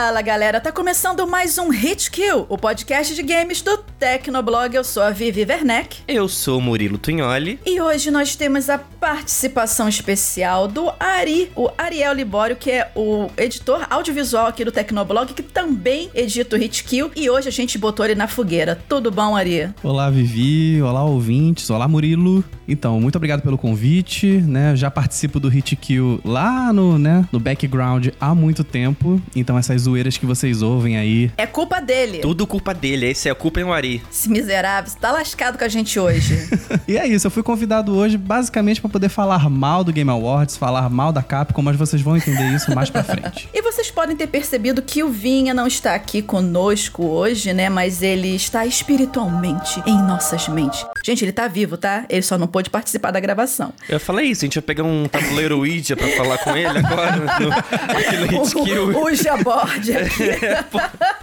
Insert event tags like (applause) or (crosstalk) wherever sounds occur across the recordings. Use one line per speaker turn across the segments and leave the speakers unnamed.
Fala galera, tá começando mais um Hit Kill, o podcast de games do Tecnoblog. Eu sou a Vivi Werneck.
Eu sou o Murilo Tunholi.
E hoje nós temos a participação especial do Ari, o Ariel Libório, que é o editor audiovisual aqui do Tecnoblog, que também edita o Hit Kill. E hoje a gente botou ele na fogueira. Tudo bom, Ari?
Olá, Vivi. Olá, ouvintes. Olá, Murilo. Então, muito obrigado pelo convite, né? Já participo do Hit Kill lá no, né, no background há muito tempo. Então essas zoeiras que vocês ouvem aí.
É culpa dele.
Tudo culpa dele, esse é a culpa em Wari.
Esse miserável, tá lascado com a gente hoje. (laughs)
e é isso, eu fui convidado hoje basicamente para poder falar mal do Game Awards, falar mal da Capcom, mas vocês vão entender isso mais pra frente. (laughs)
e vocês podem ter percebido que o Vinha não está aqui conosco hoje, né? Mas ele está espiritualmente em nossas mentes. Gente, ele tá vivo, tá? Ele só não pôde participar da gravação.
Eu falei isso, a gente ia pegar um tabuleiro (laughs) Ouija pra falar com ele agora no, aqui no (laughs) Hit Kill. (laughs)
O, o aqui. É,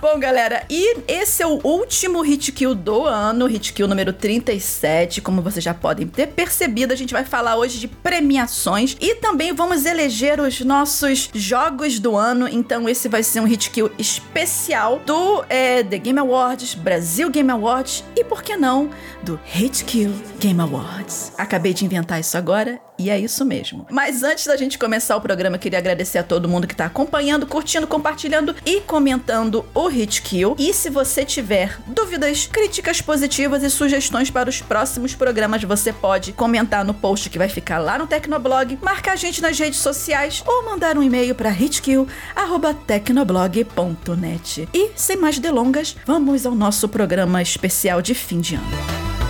Bom, galera, e esse é o último Hit Kill do ano, Hit Kill número 37. Como vocês já podem ter percebido, a gente vai falar hoje de premiações e também vamos eleger os nossos jogos do ano. Então, esse vai ser um Hit Kill especial do é, The Game Awards, Brasil Game Awards e, por que não, do Hit Kill Game Awards. Acabei de inventar isso agora e é isso mesmo. Mas antes da gente começar o programa, queria agradecer a todo mundo que está acompanhando, curtindo, compartilhando e comentando o Hit Kill. E se você tiver dúvidas, críticas positivas e sugestões para os próximos programas, você pode comentar no post que vai ficar lá no Tecnoblog, marcar a gente nas redes sociais ou mandar um e-mail para hitkill@tecnoblog.net. E sem mais delongas, vamos ao nosso programa especial de fim de ano.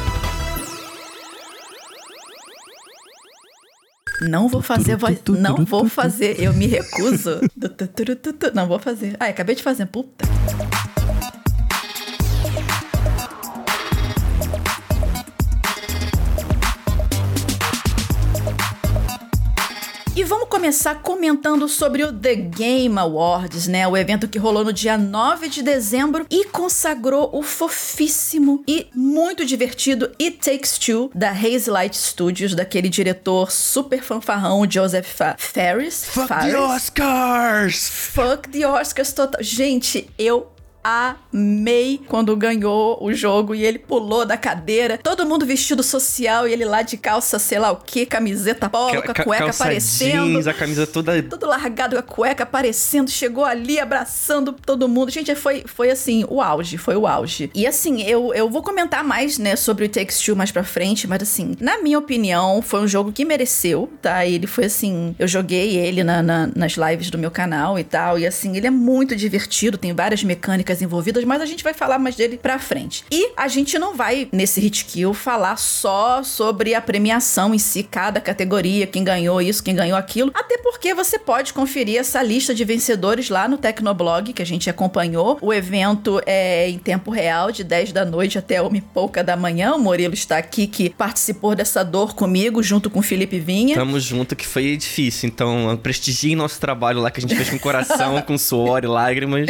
Não vou fazer voz. Não vou fazer. Eu me recuso. (laughs) Não vou fazer. Ah, acabei de fazer. Puta. Começar comentando sobre o The Game Awards, né? O evento que rolou no dia 9 de dezembro e consagrou o fofíssimo e muito divertido It Takes Two da Haze Light Studios, daquele diretor super fanfarrão Joseph Fa Ferris.
Fuck Faris. the Oscars!
Fuck the Oscars total. Gente, eu amei quando ganhou o jogo e ele pulou da cadeira. Todo mundo vestido social e ele lá de calça, sei lá o que, camiseta polo, com a cueca aparecendo.
Jeans, a camisa toda.
Tudo largado, a cueca aparecendo. Chegou ali abraçando todo mundo. Gente, foi, foi assim, o auge, foi o auge. E assim, eu, eu vou comentar mais, né, sobre o Takes Two mais pra frente, mas assim, na minha opinião, foi um jogo que mereceu, tá? Ele foi assim, eu joguei ele na, na, nas lives do meu canal e tal, e assim, ele é muito divertido, tem várias mecânicas envolvidas, mas a gente vai falar mais dele pra frente. E a gente não vai, nesse Hit Kill, falar só sobre a premiação em si, cada categoria, quem ganhou isso, quem ganhou aquilo, até porque você pode conferir essa lista de vencedores lá no Tecnoblog, que a gente acompanhou. O evento é em tempo real, de 10 da noite até uma e pouca da manhã. O Murilo está aqui, que participou dessa dor comigo, junto com o Felipe Vinha.
Tamo junto, que foi difícil. Então, prestigiem nosso trabalho lá, que a gente fez com coração, (laughs) com suor e lágrimas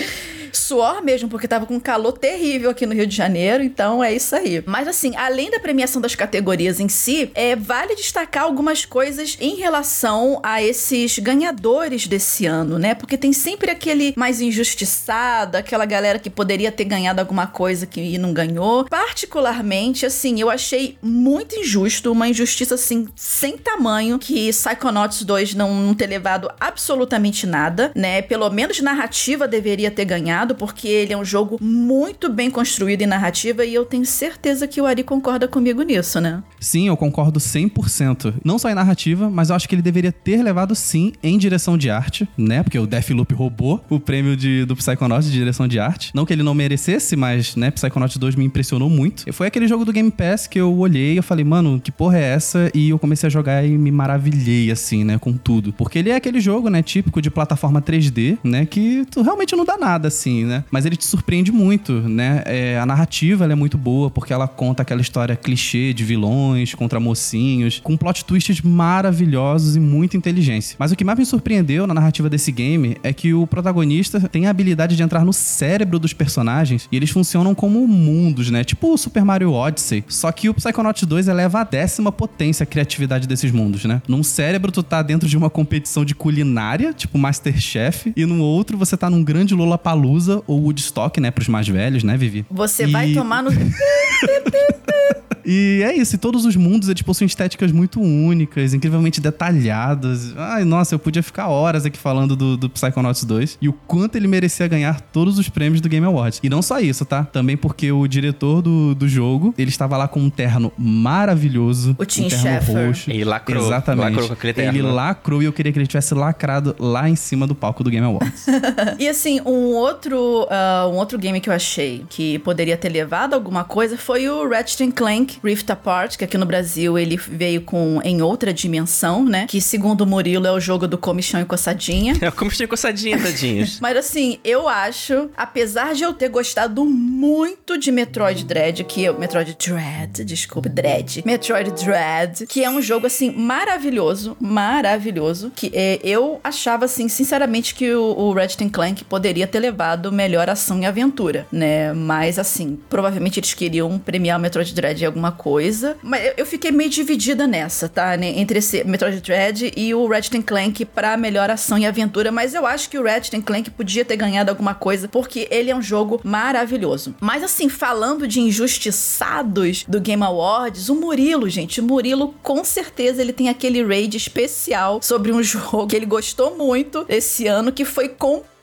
suor mesmo, porque tava com um calor terrível aqui no Rio de Janeiro, então é isso aí. Mas assim, além da premiação das categorias em si, é, vale destacar algumas coisas em relação a esses ganhadores desse ano, né? Porque tem sempre aquele mais injustiçado, aquela galera que poderia ter ganhado alguma coisa que não ganhou. Particularmente, assim, eu achei muito injusto, uma injustiça assim, sem tamanho, que Psychonauts 2 não, não ter levado absolutamente nada, né? Pelo menos narrativa deveria ter ganhado porque ele é um jogo muito bem construído em narrativa e eu tenho certeza que o Ari concorda comigo nisso, né?
Sim, eu concordo 100%. Não só em narrativa, mas eu acho que ele deveria ter levado sim em direção de arte, né? Porque o Deathloop roubou o prêmio de, do Psychonauts de direção de arte. Não que ele não merecesse, mas, né, Psychonauts 2 me impressionou muito. E foi aquele jogo do Game Pass que eu olhei e falei, mano, que porra é essa? E eu comecei a jogar e me maravilhei, assim, né, com tudo. Porque ele é aquele jogo, né, típico de plataforma 3D, né, que tu realmente não dá nada, assim assim, né? Mas ele te surpreende muito, né? É, a narrativa é muito boa, porque ela conta aquela história clichê de vilões contra mocinhos, com plot twists maravilhosos e muita inteligência. Mas o que mais me surpreendeu na narrativa desse game é que o protagonista tem a habilidade de entrar no cérebro dos personagens e eles funcionam como mundos, né? Tipo o Super Mario Odyssey. Só que o Psychonauts 2 eleva a décima potência a criatividade desses mundos, né? Num cérebro, tu tá dentro de uma competição de culinária, tipo Masterchef, e no outro você tá num grande Lollapalooza ou Woodstock, né? Pros mais velhos, né, Vivi?
Você
E-
vai tomar no. (laughs)
E é isso, e todos os mundos eles possuem estéticas muito únicas, incrivelmente detalhadas. Ai, nossa, eu podia ficar horas aqui falando do, do Psychonauts 2 e o quanto ele merecia ganhar todos os prêmios do Game Awards. E não só isso, tá? Também porque o diretor do, do jogo, ele estava lá com um terno maravilhoso.
O Tim
um
Schafer.
roxo.
Ele lacrou.
Exatamente.
Lacrou com aquele terno.
Ele lacrou e eu queria que ele tivesse lacrado lá em cima do palco do Game Awards. (laughs)
E assim, um outro, ah, um outro game que eu achei que poderia ter levado alguma coisa foi o Ratchet Clank Rift Apart, que aqui no Brasil ele veio com Em Outra Dimensão, né? Que segundo o Murilo é o jogo do comichão e coçadinha. (laughs)
É como tinha coçadinha, tadinhos. (laughs)
Mas assim, eu acho, apesar de eu ter gostado muito de Metroid Dread, que eu. Metroid Dread, desculpa, Dread. Metroid Dread, que é um jogo assim maravilhoso, maravilhoso. Que é, eu achava assim, sinceramente, que o, o Ratchet Clank poderia ter levado melhor ação e aventura, né? Mas assim, provavelmente eles queriam premiar o Metroid Dread em alguma coisa. Mas eu, fiquei meio dividida nessa, tá? Entre esse Metroid Dread e o Ratchet Clank pra melhor ação e aventura. Mas eu acho que o Ratchet Clank podia ter ganhado alguma coisa, porque ele é um jogo maravilhoso. Mas assim, falando de injustiçados do Game Awards, o Murilo, gente, o Murilo com certeza ele tem aquele raid especial sobre um (laughs) jogo que ele gostou muito esse ano, que foi completamente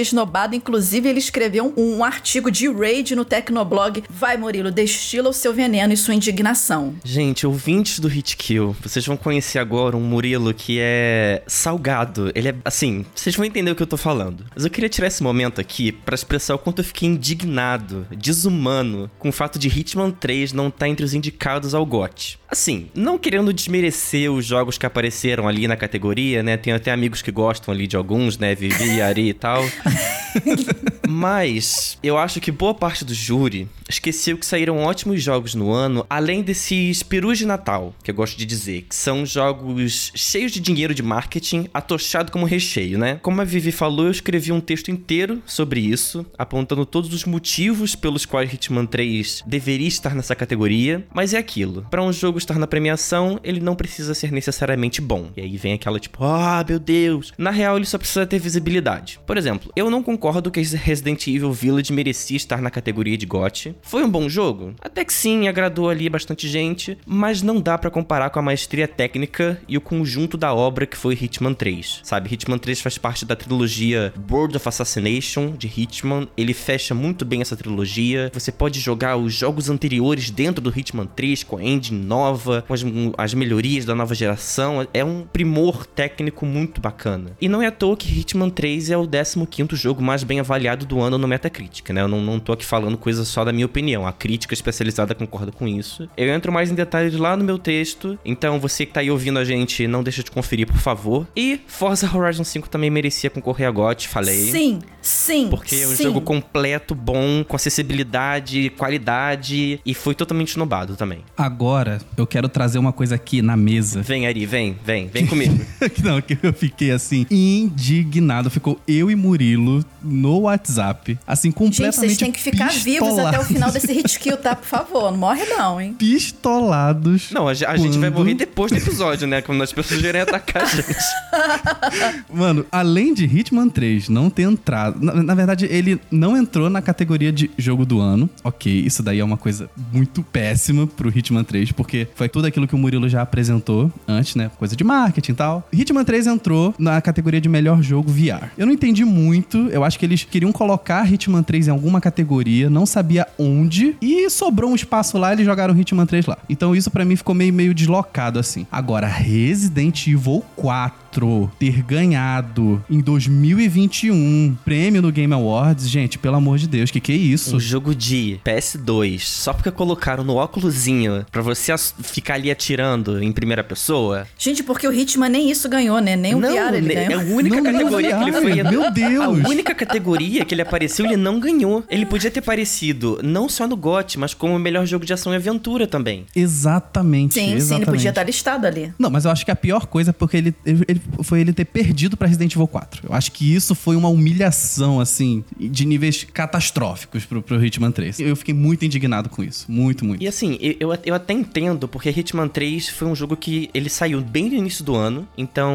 esnobado. Inclusive, ele escreveu um, um artigo de raid no Tecnoblog. Vai, Murilo, destila o seu veneno e sua indignação.
Gente, ouvintes do Hit Kill, vocês vão conhecer agora um Murilo que é salgado. Ele é assim, vocês vão entender o que eu tô falando. Mas eu queria tirar esse momento aqui pra expressar o quanto eu fiquei indignado, desumano, com o fato de Hitman 3 não estar entre os indicados ao GOT. Assim, não querendo desmerecer os jogos que apareceram ali na categoria, né? Tenho até amigos que gostam ali de alguns, né? Vivi, Ari e tal. (laughs) Mas eu acho que boa parte do júri esqueceu que saíram ótimos jogos no ano, além desses perus de Natal, que eu gosto de dizer, que são jogos cheios de dinheiro de marketing, atochado como recheio, né? Como a Vivi falou, eu escrevi um texto inteiro sobre isso, apontando todos os motivos pelos quais Hitman 3 deveria estar nessa categoria, mas é aquilo. Para um jogo estar na premiação, ele não precisa ser necessariamente bom. E aí vem aquela tipo, ah, meu Deus. Na real, ele só precisa ter visibilidade. Por exemplo, eu não concordo que Resident Evil Village merecia estar na categoria de GOT. Foi um bom jogo? Até que sim, agradou ali bastante gente, mas não dá pra comparar com a maestria técnica e o conjunto da obra que foi Hitman 3. Sabe, Hitman 3 faz parte da trilogia Board of Assassination de Hitman. Ele fecha muito bem essa trilogia. Você pode jogar os jogos anteriores dentro do Hitman 3 com a engine nova, com as, as melhorias da nova geração. É um primor técnico muito bacana. E não é à toa que Hitman 3 é o 15º jogo mais bem avaliado do ano no Metacritic, né? Eu não, não tô aqui falando coisa só da minha opinião. A crítica especializada concorda com isso. Eu entro mais em detalhes lá no meu texto. Então, você que tá aí ouvindo a gente, não deixa de conferir, por favor. E Forza Horizon 5 também merecia concorrer a GOT, falei.
Sim, sim.
Porque é um
sim.
jogo completo, bom, com acessibilidade, qualidade e foi totalmente snobado também.
Agora, eu quero trazer uma coisa aqui na mesa.
Vem, Ari, vem, vem, vem comigo. (laughs)
Não, que eu fiquei assim, indignado. Ficou eu e Murilo no WhatsApp, assim,
Gente,
completamente
vocês têm que ficar vivos até o final desse (laughs) hit kill, tá? Por favor, não morre não, hein?
Pistolados.
Não, a, a gente vai
quando-
morrer depois do episódio, né? Quando as pessoas virem atacar a gente. (laughs)
Mano, além de Hitman 3 não ter entrado. Na, na verdade, ele não entrou na categoria de jogo do ano. Ok, isso daí é uma coisa muito péssima pro Hitman 3, porque foi tudo aquilo que o Murilo já apresentou antes, né? Coisa de marketing e tal. Hitman 3 entrou na categoria de melhor jogo VR. Eu não entendi muito, eu acho que eles queriam colocar Hitman 3 em alguma categoria, não sabia onde, e sobrou um espaço lá eles jogaram Hitman 3 lá. Então isso pra mim ficou meio, meio deslocado assim. Agora, Resident Evil 4 4 ter ganhado em 2021 prêmio no Game Awards, gente, pelo amor de Deus, que que é isso?
Um jogo de PS2, só porque colocaram no óculosinho pra você ficar ali atirando em primeira pessoa.
Gente, porque o Hitman nem isso ganhou, né? Nem o
não,
VR ele
né,
ganhou.
É a única
Não,
categoria
não,
que ele foi.
Meu Deus!
A única categoria que ele apareceu, ele não ganhou. Ele podia ter aparecido não só no GOT, mas como o melhor jogo de ação e aventura também.
Exatamente.
Sim, sim,
exatamente.
ele podia estar listado ali.
Não, mas eu acho que a pior coisa é porque ele, ele- ele- foi ele ter perdido pra Resident Evil 4. Eu acho que isso foi uma humilhação, assim, de níveis catastróficos pro, pro Hitman 3. Eu fiquei muito indignado com isso. Muito, muito.
E assim, eu, eu, até entendo, porque Hitman 3 foi um jogo que ele saiu bem no início do ano. Então,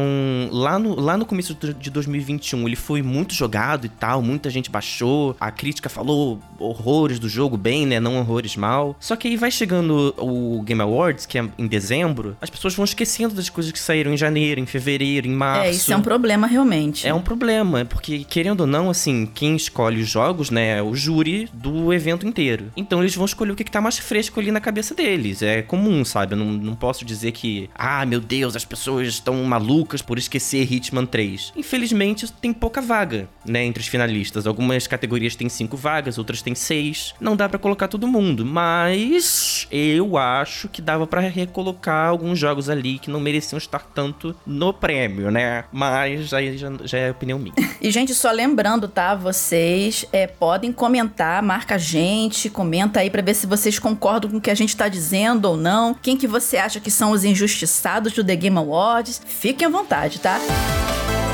lá no, lá no começo de 2021, ele foi muito jogado e tal. Muita gente baixou. A crítica falou horrores do jogo bem, né? Não horrores mal. Só que aí vai chegando o Game Awards, que é em dezembro, as pessoas vão esquecendo das coisas que saíram em janeiro, em fevereiro, em março.
É, isso é um problema realmente.
É um problema, porque querendo ou não, assim, quem escolhe os jogos, né, é o júri do evento inteiro. Então eles vão escolher o que, que tá mais fresco ali na cabeça deles. É comum, sabe? Eu não, não posso dizer que, ah, meu Deus, as pessoas estão malucas por esquecer Hitman 3. Infelizmente, tem pouca vaga, né, entre os finalistas. Algumas categorias têm cinco vagas, outras têm seis. Não dá pra colocar todo mundo, mas eu acho que dava pra recolocar alguns jogos ali que não mereciam estar tanto no prêmio, né? Mas aí já, já é opinião minha. (laughs)
E, gente, só lembrando, tá? Vocês é, podem comentar, marca a gente, comenta aí pra ver se vocês concordam com o que a gente tá dizendo ou não. Quem que você acha que são os injustiçados do The Game Awards? Fiquem à vontade, tá? E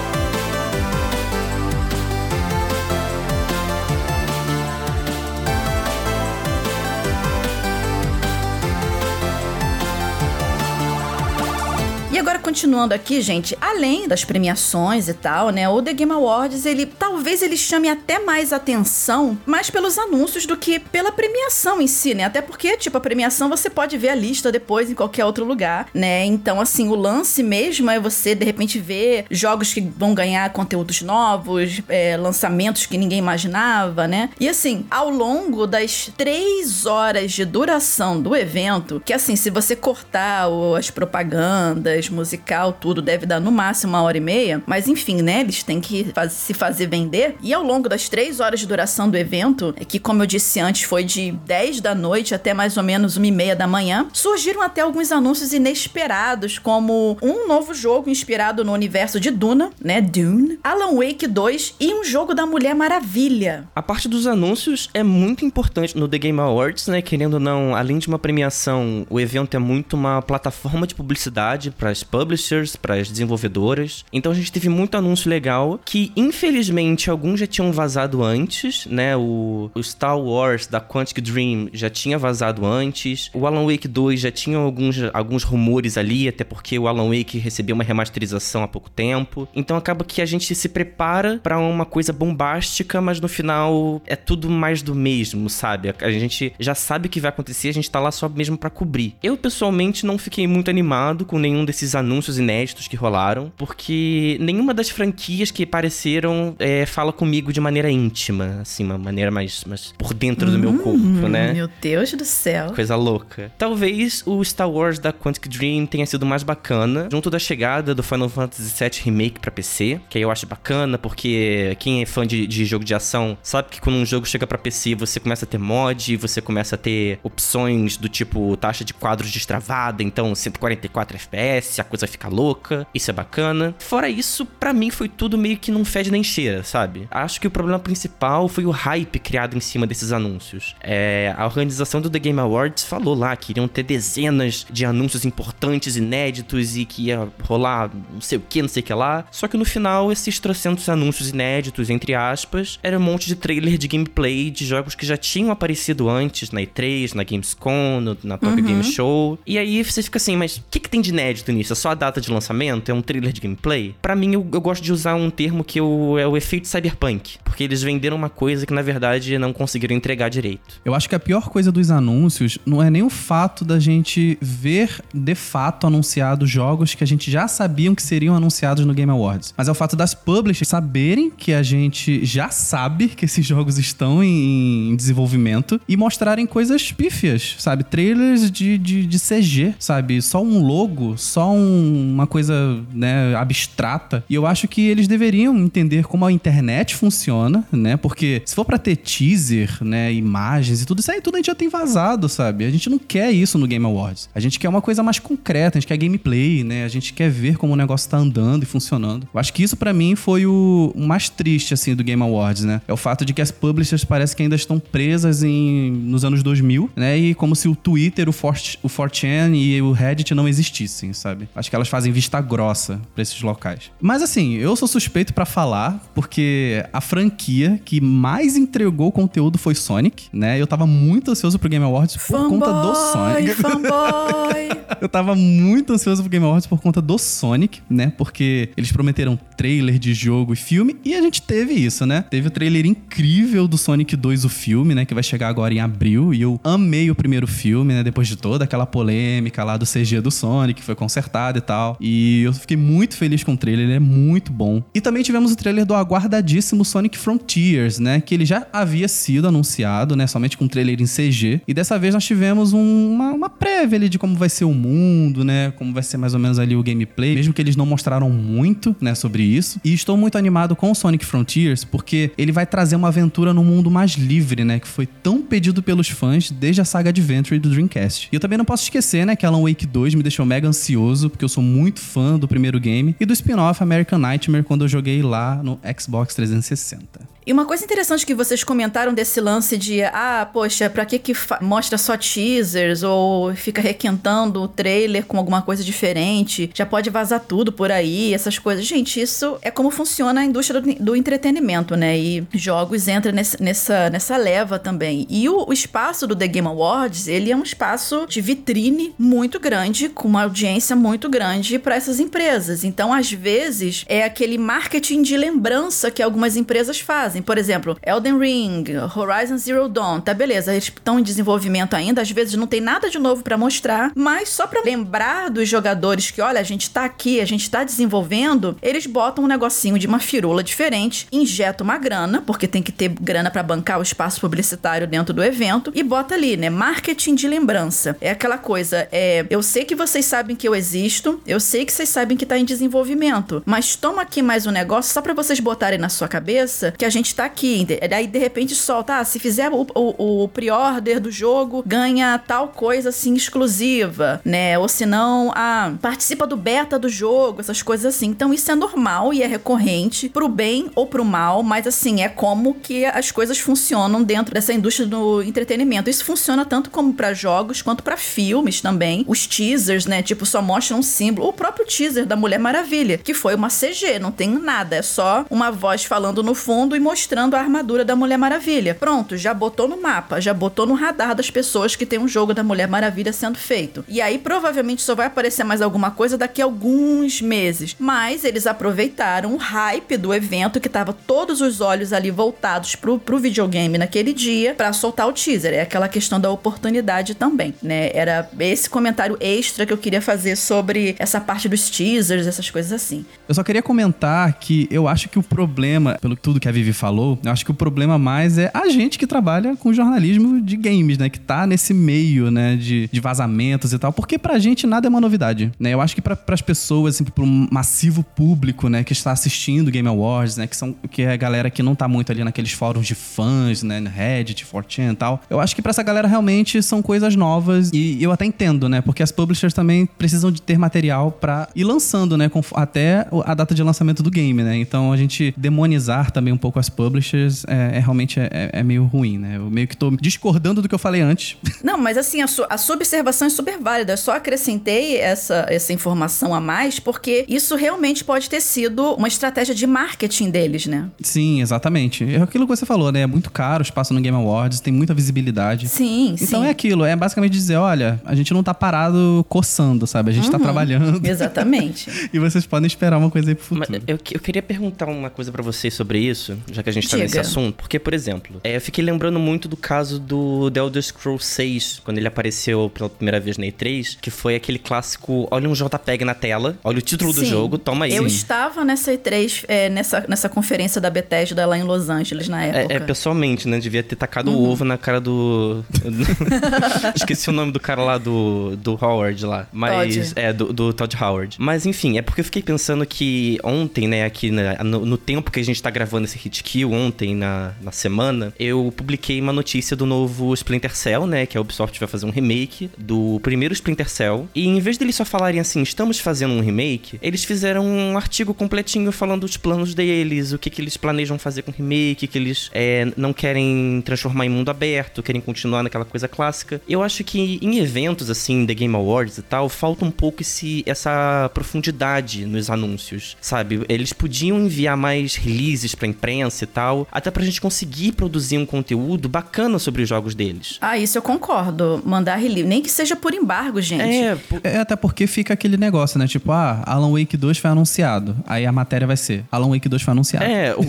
continuando aqui, gente, além das premiações e tal, né? O The Game Awards, ele talvez ele chame até mais atenção, mais pelos anúncios do que pela premiação em si, né? Até porque, tipo, a premiação você pode ver a lista depois em qualquer outro lugar, né? Então, assim, o lance mesmo é você, de repente, ver jogos que vão ganhar conteúdos novos, é, lançamentos que ninguém imaginava, né? E assim, ao longo das três horas de duração do evento, que assim, se você cortar as propagandas, musical, tudo, deve dar no máximo uma hora e meia. Mas enfim, né? Eles têm que faz- se fazer vender. E ao longo das três horas de duração do evento, é que como eu disse antes, foi de 10 da noite até mais ou menos uma e meia da manhã, surgiram até alguns anúncios inesperados, como um novo jogo inspirado no universo de Duna, né? Dune, Alan Wake 2 e um jogo da Mulher Maravilha.
A parte dos anúncios é muito importante no The Game Awards, né? Querendo ou não, além de uma premiação, o evento é muito uma plataforma de publicidade para as publishers, para as desenvolvedoras. Então a gente teve muito anúncio legal que, infelizmente, alguns já tinham vazado antes, né? O, o Star Wars da Quantic Dream já tinha vazado antes. O Alan Wake 2 já tinha alguns, alguns rumores ali, até porque o Alan Wake recebeu uma remasterização há pouco tempo. Então acaba que a gente se prepara para uma coisa bombástica, mas no final é tudo mais do mesmo, sabe? A gente já sabe o que vai acontecer, a gente tá lá só mesmo para cobrir. Eu pessoalmente não fiquei muito animado com nenhum desses anúncios inéditos que rolaram, porque nenhuma das franquias que apareceram é, fala comigo de maneira íntima, assim, uma maneira mais, mais por dentro do meu corpo, né?
Meu Deus do céu.
Coisa louca. Talvez o Star Wars da Quantic Dream tenha sido mais bacana, junto da chegada do Final Fantasy VII Remake pra PC, que aí eu acho bacana, porque quem é fã de, de jogo de ação sabe que quando um jogo chega pra PC, você começa a ter mod, você começa a ter opções do tipo taxa de quadros destravada, então 144 FPS, a coisa fica louca, isso é bacana. Fora isso, pra mim foi tudo meio que não fede nem cheira, sabe? Acho que o problema principal foi o hype criado em cima desses anúncios. É, a organização do The Game Awards falou lá que iriam ter dezenas de anúncios importantes, inéditos e que ia rolar não sei o que, não sei o que lá. Só que no final, esses trocentos anúncios inéditos, entre aspas, era um monte de trailer de gameplay de jogos que já tinham aparecido antes na E3, na Gamescom, no- na Tokyo Game Show. E aí você fica assim, mas o que, que tem de inédito nisso? É só a data de lançamento? É um trailer de gameplay? Pra mim, eu, eu gosto de usar um termo que eu- é o efeito cyberpunk. Porque eles venderam uma coisa que, na verdade, não conseguiram entregar direito.
Eu acho que a pior coisa dos anúncios não é nem o fato da gente ver de fato anunciados jogos que a gente já sabiam que seriam anunciados no Game Awards, mas é o fato das publishers saberem que a gente já sabe que esses jogos estão em, em desenvolvimento e mostrarem coisas pífias, sabe? Trailers de, de, de CG, sabe? Só um logo, só só um, uma coisa né, abstrata. E eu acho que eles deveriam entender como a internet funciona, né? Porque se for para ter teaser, né, imagens e tudo isso aí, tudo a gente já tem vazado, sabe? A gente não quer isso no Game Awards. A gente quer uma coisa mais concreta, a gente quer gameplay, né? A gente quer ver como o negócio tá andando e funcionando. Eu acho que isso para mim foi o, mais triste, assim, do Game Awards, né? É o fato de que as publishers parece que ainda estão presas em, nos anos 2000, né? E como se o Twitter, o, 4, o 4chan e o Reddit não existissem, sabe? Acho que elas fazem vista grossa pra esses locais. Mas assim, eu sou suspeito para falar, porque a franquia que mais entregou conteúdo foi Sonic, né? Eu tava muito ansioso pro Game Awards por
fanboy,
conta do Sonic.
Fanboy. (laughs)
eu tava muito ansioso pro Game Awards por conta do Sonic, né? Porque eles prometeram trailer de jogo e filme e a gente teve isso, né? Teve o trailer incrível do Sonic 2, o filme, né? Que vai chegar agora em abril. E eu amei o primeiro filme, né? Depois de toda aquela polêmica lá do CG do Sonic, que foi consertado e tal. E eu fiquei muito feliz com o trailer, ele é muito bom. E também tivemos o trailer do aguardadíssimo Sonic Frontiers, né? Que ele já havia sido anunciado, né? Somente com um trailer em CG. E dessa vez nós tivemos um, uma, uma prévia ali de como vai ser o mundo, né? Como vai ser mais ou menos ali o gameplay. Mesmo que eles não mostraram muito, né? Sobre isso. E estou muito animado com o Sonic Frontiers, porque ele vai trazer uma aventura no mundo mais livre, né? Que foi tão pedido pelos fãs desde a saga Adventure do Dreamcast. E eu também não posso esquecer, né? Que Alan Wake 2 me deixou mega ansioso, porque eu sou muito fã do primeiro game. E do spin-off American Nightmare, quando eu joguei lá no Xbox 360.
E uma coisa interessante que vocês comentaram desse lance de, ah, poxa, pra que que mostra só teasers ou fica requentando o trailer com alguma coisa diferente, já pode vazar tudo por aí, essas coisas. Gente, isso é como funciona a indústria do, do entretenimento, né? E jogos entram nesse, nessa, nessa leva também. E o, o espaço do The Game Awards, ele é um espaço de vitrine muito grande, com uma audiência muito grande para essas empresas. Então, às vezes, é aquele marketing de lembrança que algumas empresas fazem fazem. Por exemplo, Elden Ring, Horizon Zero Dawn, tá beleza, eles estão em desenvolvimento ainda, às vezes não tem nada de novo para mostrar, mas só para lembrar dos jogadores que, olha, a gente tá aqui, a gente tá desenvolvendo, eles botam um negocinho de uma firula diferente, injeta uma grana, porque tem que ter grana para bancar o espaço publicitário dentro do evento, e bota ali, né, marketing de lembrança. É aquela coisa, é, eu sei que vocês sabem que eu existo, eu sei que vocês sabem que tá em desenvolvimento, mas toma aqui mais um negócio só para vocês botarem na sua cabeça que a gente tá aqui. Daí de repente solta, ah, se fizer o, o, o pre-order do jogo, ganha tal coisa assim exclusiva, né? Ou se não, ah, participa do beta do jogo, essas coisas assim. Então isso é normal e é recorrente pro bem ou pro mal, mas assim, é como que as coisas funcionam dentro dessa indústria do entretenimento. Isso funciona tanto como para jogos quanto para filmes também. Os teasers, né? Tipo, só mostram um símbolo. O próprio teaser da Mulher Maravilha, que foi uma CG, não tem nada, é só uma voz falando no fundo e mostrando a armadura da Mulher Maravilha. Pronto, já botou no mapa, já botou no radar das pessoas que tem um jogo da Mulher Maravilha sendo feito. E aí provavelmente só vai aparecer mais alguma coisa daqui a alguns meses. Mas eles aproveitaram o hype do evento que tava todos os olhos ali voltados pro, pro videogame naquele dia para soltar o teaser. É aquela questão da oportunidade também, né? Era esse comentário extra que eu queria fazer sobre essa parte dos teasers, essas coisas assim.
Eu só queria comentar que eu acho que o problema, pelo tudo que a Vivi falou, eu acho que o problema mais é a gente que trabalha com jornalismo de games, né? Que tá nesse meio, né? De, de vazamentos e tal. Porque pra gente nada é uma novidade, né? Eu acho que pra, pras pessoas, assim, pro massivo público, né? Que está assistindo Game Awards, né? Que, são, que é a galera que não tá muito ali naqueles fóruns de fãs, né? Reddit, 4chan e tal. Eu acho que pra essa galera realmente são coisas novas e eu até entendo, né? Porque as publishers também precisam de ter material pra ir lançando, né? Com, até a data de lançamento do game, né? Então a gente demonizar também um pouco as publishers é, é realmente é, é, meio ruim, né? Eu meio que tô discordando do que eu falei antes. (laughs)
Não, mas assim, a, su a sua observação é super válida. Eu só acrescentei essa, essa informação a mais porque isso realmente pode ter sido uma estratégia de marketing deles, né?
Sim, exatamente. É aquilo que você falou, né? É muito caro o espaço no Game Awards, tem muita visibilidade.
Sim,
Então
sim.
é aquilo, é basicamente dizer, olha, a gente não tá parado coçando, sabe? A gente tá
Uhum.
trabalhando. (laughs) (laughs)
Exatamente.
e vocês podem esperar uma coisa aí pro
Mas
futuro.
eu, eu queria perguntar uma coisa pra vocês sobre isso, já que a gente tá
Diga.
nesse assunto. Porque, por exemplo, é, eu fiquei lembrando muito do caso do The Elder Scrolls 6, quando ele apareceu pela primeira vez na E3, que foi aquele clássico, olha um JPEG na tela, olha o título do
Sim.
jogo, toma aí.
Eu estava nessa E3, é, nessa, nessa conferência da Bethesda lá em Los Angeles na época.
É, é, pessoalmente, né? Devia ter tacado
Uhum.
o ovo na cara do. (laughs) (laughs) Esqueci o nome do cara lá do, do Howard lá. Mas.
Todd.
É, do, do Todd Howard. Mas enfim, é porque eu fiquei pensando que ontem, né, aqui na- no, no tempo que a gente tá gravando esse Hit Kill, ontem na, na semana, eu publiquei uma notícia do novo Splinter Cell, né? Que a Ubisoft vai fazer um remake do primeiro Splinter Cell. E em vez deles só falarem assim, estamos fazendo um remake, eles fizeram um artigo completinho falando os planos deles, o que, que eles planejam fazer com o remake, que eles é, não querem transformar em mundo aberto, querem continuar naquela coisa clássica. Eu acho que em eventos assim, The Game Awards e tal, falta um pouco esse, essa profundidade nos anúncios, sabe? Eles podiam enviar mais releases pra imprensa e tal, até pra gente conseguir produzir um conteúdo bacana sobre os jogos deles.
Ah, isso eu concordo. Mandar release. Nem que seja por embargo, gente.
É,
É até porque fica aquele negócio, né? Tipo, ah, Alan Wake 2 foi anunciado. Aí a matéria vai ser: Alan Wake 2 foi anunciado.
É, o, o,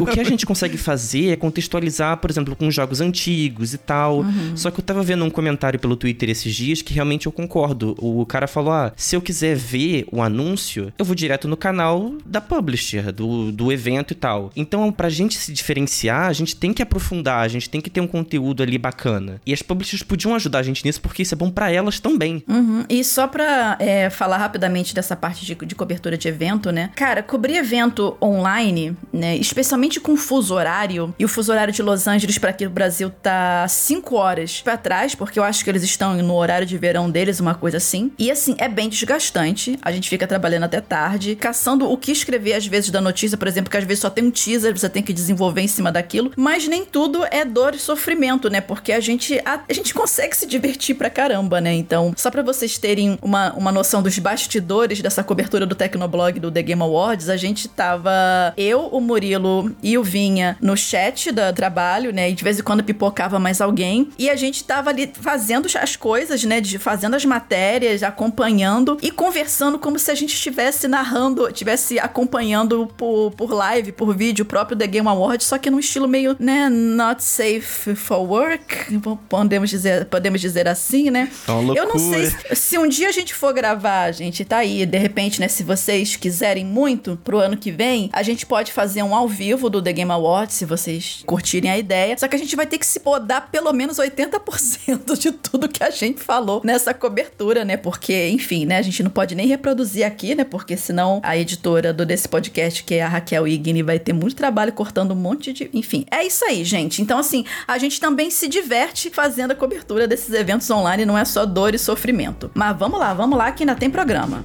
o- o que a gente consegue fazer é contextualizar, por exemplo, com jogos antigos e tal. Só que eu tava vendo um comentário pelo Twitter esses dias que realmente eu concordo. O cara falou: ah, se eu quiser ver o anúncio, eu vou direto no canal da publisher, do, do evento e tal. Então, pra gente se diferenciar, a gente tem que aprofundar, a gente tem que ter um conteúdo ali bacana. E as publishers podiam ajudar a gente nisso porque isso é bom pra elas também.
Uhum. E só pra é, falar rapidamente dessa parte de, de cobertura de evento, né? Cara, cobrir evento online, né? Especialmente com fuso horário, e o fuso horário de Los Angeles pra aqui no Brasil tá 5 horas pra trás, porque eu acho que eles estão no horário de verão deles, uma coisa assim. E assim, é bem desgastante. A gente fica trabalhando até tarde, caçando o que escrever às vezes da notícia, por exemplo, que às vezes só tem um teaser, você tem que desenvolver em cima daquilo. Mas nem tudo é dor e sofrimento, né? Porque a gente, a, a gente consegue se divertir pra caramba, né? Então, só pra vocês terem uma, uma noção dos bastidores dessa cobertura do Tecnoblog do The Game Awards, a gente tava eu, o Murilo e o Vinha no chat do trabalho, né? E de vez em quando pipocava mais alguém. E a gente tava ali fazendo as coisas, né? De, fazendo as matérias, acompanhando e conversando como se a gente estivesse narrando, estivesse acompanhando por, por live, por vídeo o próprio The Game Awards, só que num estilo meio, né? Not safe for work, podemos dizer, podemos dizer assim, né?
É uma
Eu não sei
loucura.
se, se um dia a gente for gravar, gente, tá aí, de repente, né, se vocês quiserem muito pro ano que vem, a gente pode fazer um ao vivo do The Game Awards, se vocês curtirem a ideia. Só que a gente vai ter que se podar pelo menos 80% de tudo que a gente falou nessa cobertura, né? Porque, enfim, né, a gente não pode nem reproduzir aqui, né? Porque senão a editora do desse podcast, que é a Raquel Igni, vai ter muito trabalho cortando um monte de, enfim. É isso aí, gente. Então, assim, a gente também se diverte fazendo a cobertura desses eventos online, não é só dor e sofrimento. Mas vamos lá, vamos lá que ainda tem programa.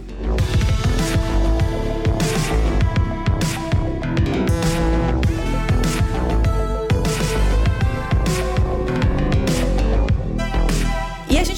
E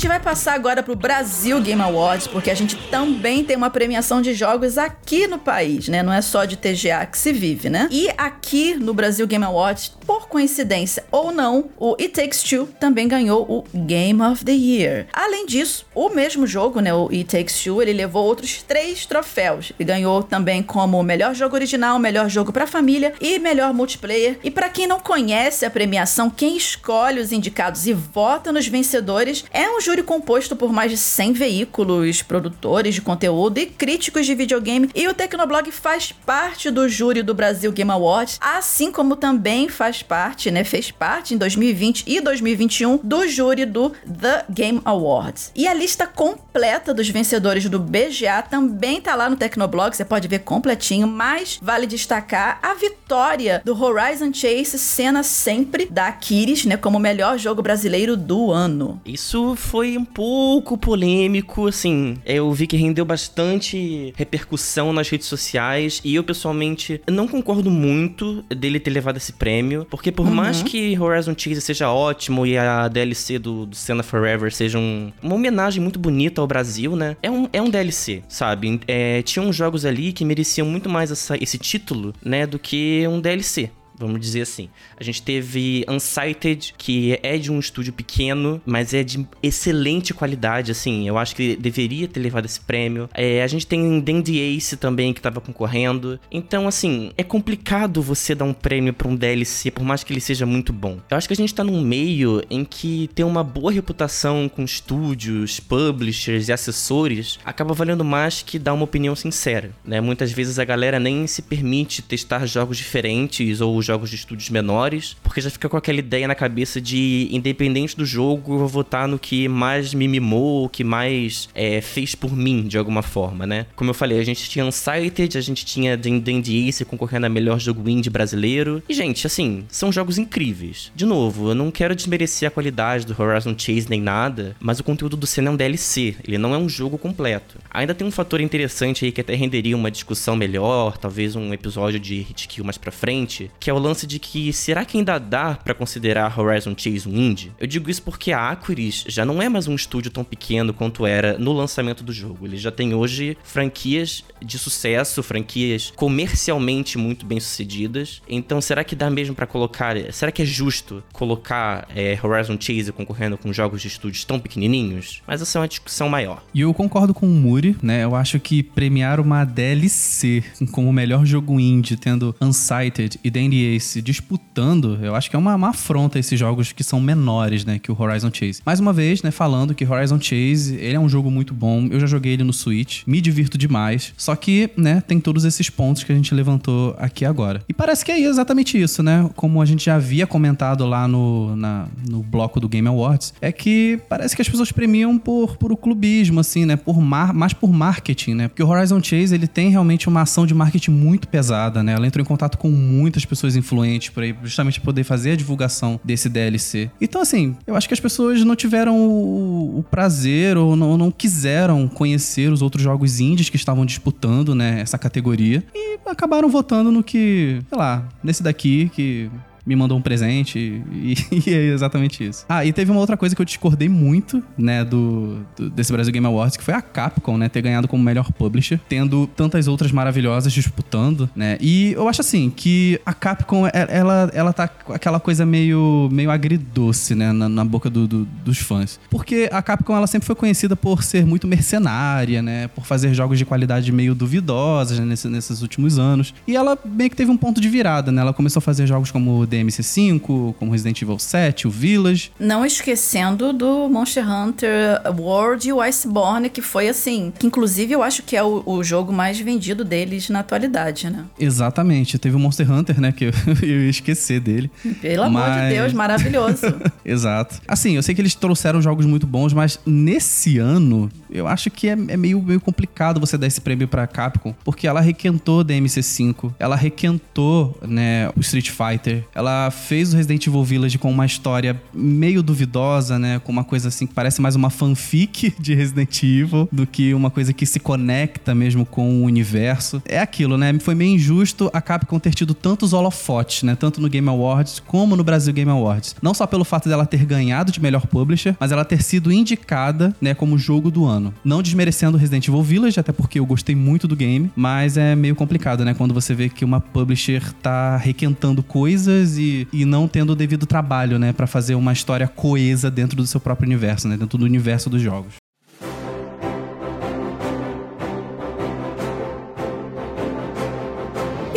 gente vai passar agora pro Brasil Game Awards, porque a gente também tem uma premiação de jogos aqui no país, né? Não é só de TGA que se vive, né? E aqui no Brasil Game Awards, por coincidência ou não, o It Takes Two também ganhou o Game of the Year. Além disso, o mesmo jogo, né, o It Takes Two, ele levou outros três troféus. Ele ganhou também como melhor jogo original, melhor jogo pra família e melhor multiplayer. E pra quem não conhece a premiação, quem escolhe os indicados e vota nos vencedores é um composto por mais de 100 veículos, produtores de conteúdo e críticos de videogame. E o Tecnoblog faz parte do júri do Brasil Game Awards, assim como também faz parte, né, fez parte em 2020 e 2021 do júri do The Game Awards. E a lista completa dos vencedores do BGA também tá lá no Tecnoblog, você pode ver completinho, mas vale destacar a vitória do Horizon Chase, cena sempre da Aquiles, né, como melhor jogo brasileiro do ano.
Isso foi um pouco polêmico, assim. Eu vi que rendeu bastante repercussão nas redes sociais e eu pessoalmente não concordo muito dele ter levado esse prêmio, porque por mais que Horizon Chase seja ótimo e a DLC do, do Senna Forever seja um- uma homenagem muito bonita ao Brasil, né? É um, é um DLC, sabe? É, tinham jogos ali que mereciam muito mais essa- esse título, né, do que um DLC. Vamos dizer assim. A gente teve Unsighted, que é de um estúdio pequeno, mas é de excelente qualidade, assim. Eu acho que deveria ter levado esse prêmio. É, a gente tem Dandy Ace também, que tava concorrendo. Então, assim, é complicado você dar um prêmio pra um DLC, por mais que ele seja muito bom. Eu acho que a gente tá num meio em que ter uma boa reputação com estúdios, publishers e assessores acaba valendo mais que dar uma opinião sincera, né? Muitas vezes a galera nem se permite testar jogos diferentes ou jogos de estúdios menores, porque já fica com aquela ideia na cabeça de, independente do jogo, eu vou votar no que mais me mimou, que mais é, fez por mim, de alguma forma, né? Como eu falei, a gente tinha Unsighted, a gente tinha Dandy Ace concorrendo a melhor jogo indie brasileiro. E, gente, assim, são jogos incríveis. De novo, eu não quero desmerecer a qualidade do Horizon Chase nem nada, mas o conteúdo do Senna é um DLC, ele não é um jogo completo. Ainda tem um fator interessante aí que até renderia uma discussão melhor, talvez um episódio de Hit Kill mais pra frente, que é o lance de que será que ainda dá para considerar Horizon Chase um indie? Eu digo isso porque a Aquiris já não é mais um estúdio tão pequeno quanto era no lançamento do jogo. Ele já tem hoje franquias de sucesso, franquias comercialmente muito bem sucedidas. Então, será que dá mesmo para colocar? Será que é justo colocar é, Horizon Chase concorrendo com jogos de estúdios tão pequenininhos? Mas essa é uma discussão maior.
E eu concordo com o Muri, né? Eu acho que premiar uma DLC como o melhor jogo indie, tendo Unsighted e Dandy Ace disputando, eu acho que é uma, uma afronta esses jogos que são menores, né? Que o Horizon Chase. Mais uma vez, né? Falando que Horizon Chase, ele é um jogo muito bom. Eu já joguei ele no Switch, me divirto demais. Só que, né? Tem todos esses pontos que a gente levantou aqui agora. E parece que é exatamente isso, né? Como a gente já havia comentado lá no, na, no bloco do Game Awards, é que parece que as pessoas premiam por, por o clubismo, assim, né? Por mar, mais por marketing, né? Porque o Horizon Chase, ele tem realmente uma ação de marketing muito pesada, né? Ela entrou em contato com muitas pessoas influentes por aí, justamente poder fazer a divulgação desse DLC. Então, assim, eu acho que as pessoas não tiveram o, o prazer ou não, não quiseram conhecer os outros jogos indies que estavam disputando, né? Essa categoria. E acabaram votando no que, sei lá, nesse daqui que me mandou um presente e, (laughs) e, é exatamente isso. Ah, e teve uma outra coisa que eu discordei muito, né, do, do, desse Brasil Game Awards, que foi a Capcom, né, ter ganhado como melhor publisher, tendo tantas outras maravilhosas disputando, né? E eu acho assim que a Capcom é, ela ela tá com aquela coisa meio meio agridoce, né, na, na boca do, do, dos fãs. Porque a Capcom ela sempre foi conhecida por ser muito mercenária, né, por fazer jogos de qualidade meio duvidosas né, nesses, nesses últimos anos. E ela meio que teve um ponto de virada, né? Ela começou a fazer jogos como DMC5, como Resident Evil 7, o Village.
Não esquecendo do Monster Hunter World e o Iceborne, que foi assim, que inclusive eu acho que é o, o jogo mais vendido deles na atualidade, né?
Exatamente. Teve o Monster Hunter, né, que eu, (laughs) eu ia esquecer dele.
Pelo mas... amor de Deus, maravilhoso. (laughs)
Exato. Assim, eu sei que eles trouxeram jogos muito bons, mas nesse ano, eu acho que é, é meio, meio complicado você dar esse prêmio pra Capcom, porque ela requentou DMC5, ela requentou, né, o Street Fighter, ela fez o Resident Evil Village com uma história meio duvidosa, né? Com uma coisa assim que parece mais uma fanfic de Resident Evil do que uma coisa que se conecta mesmo com o universo. É aquilo, né? Foi meio injusto a Capcom ter tido tantos holofotes, né? Tanto no Game Awards como no Brasil Game Awards. Não só pelo fato dela ter ganhado de melhor publisher, mas ela ter sido indicada, né, como jogo do ano. Não desmerecendo Resident Evil Village, até porque eu gostei muito do game, mas é meio complicado, né? Quando você vê que uma publisher tá requentando coisas e, e não tendo o devido trabalho, né, para fazer uma história coesa dentro do seu próprio universo, né, dentro do universo dos jogos.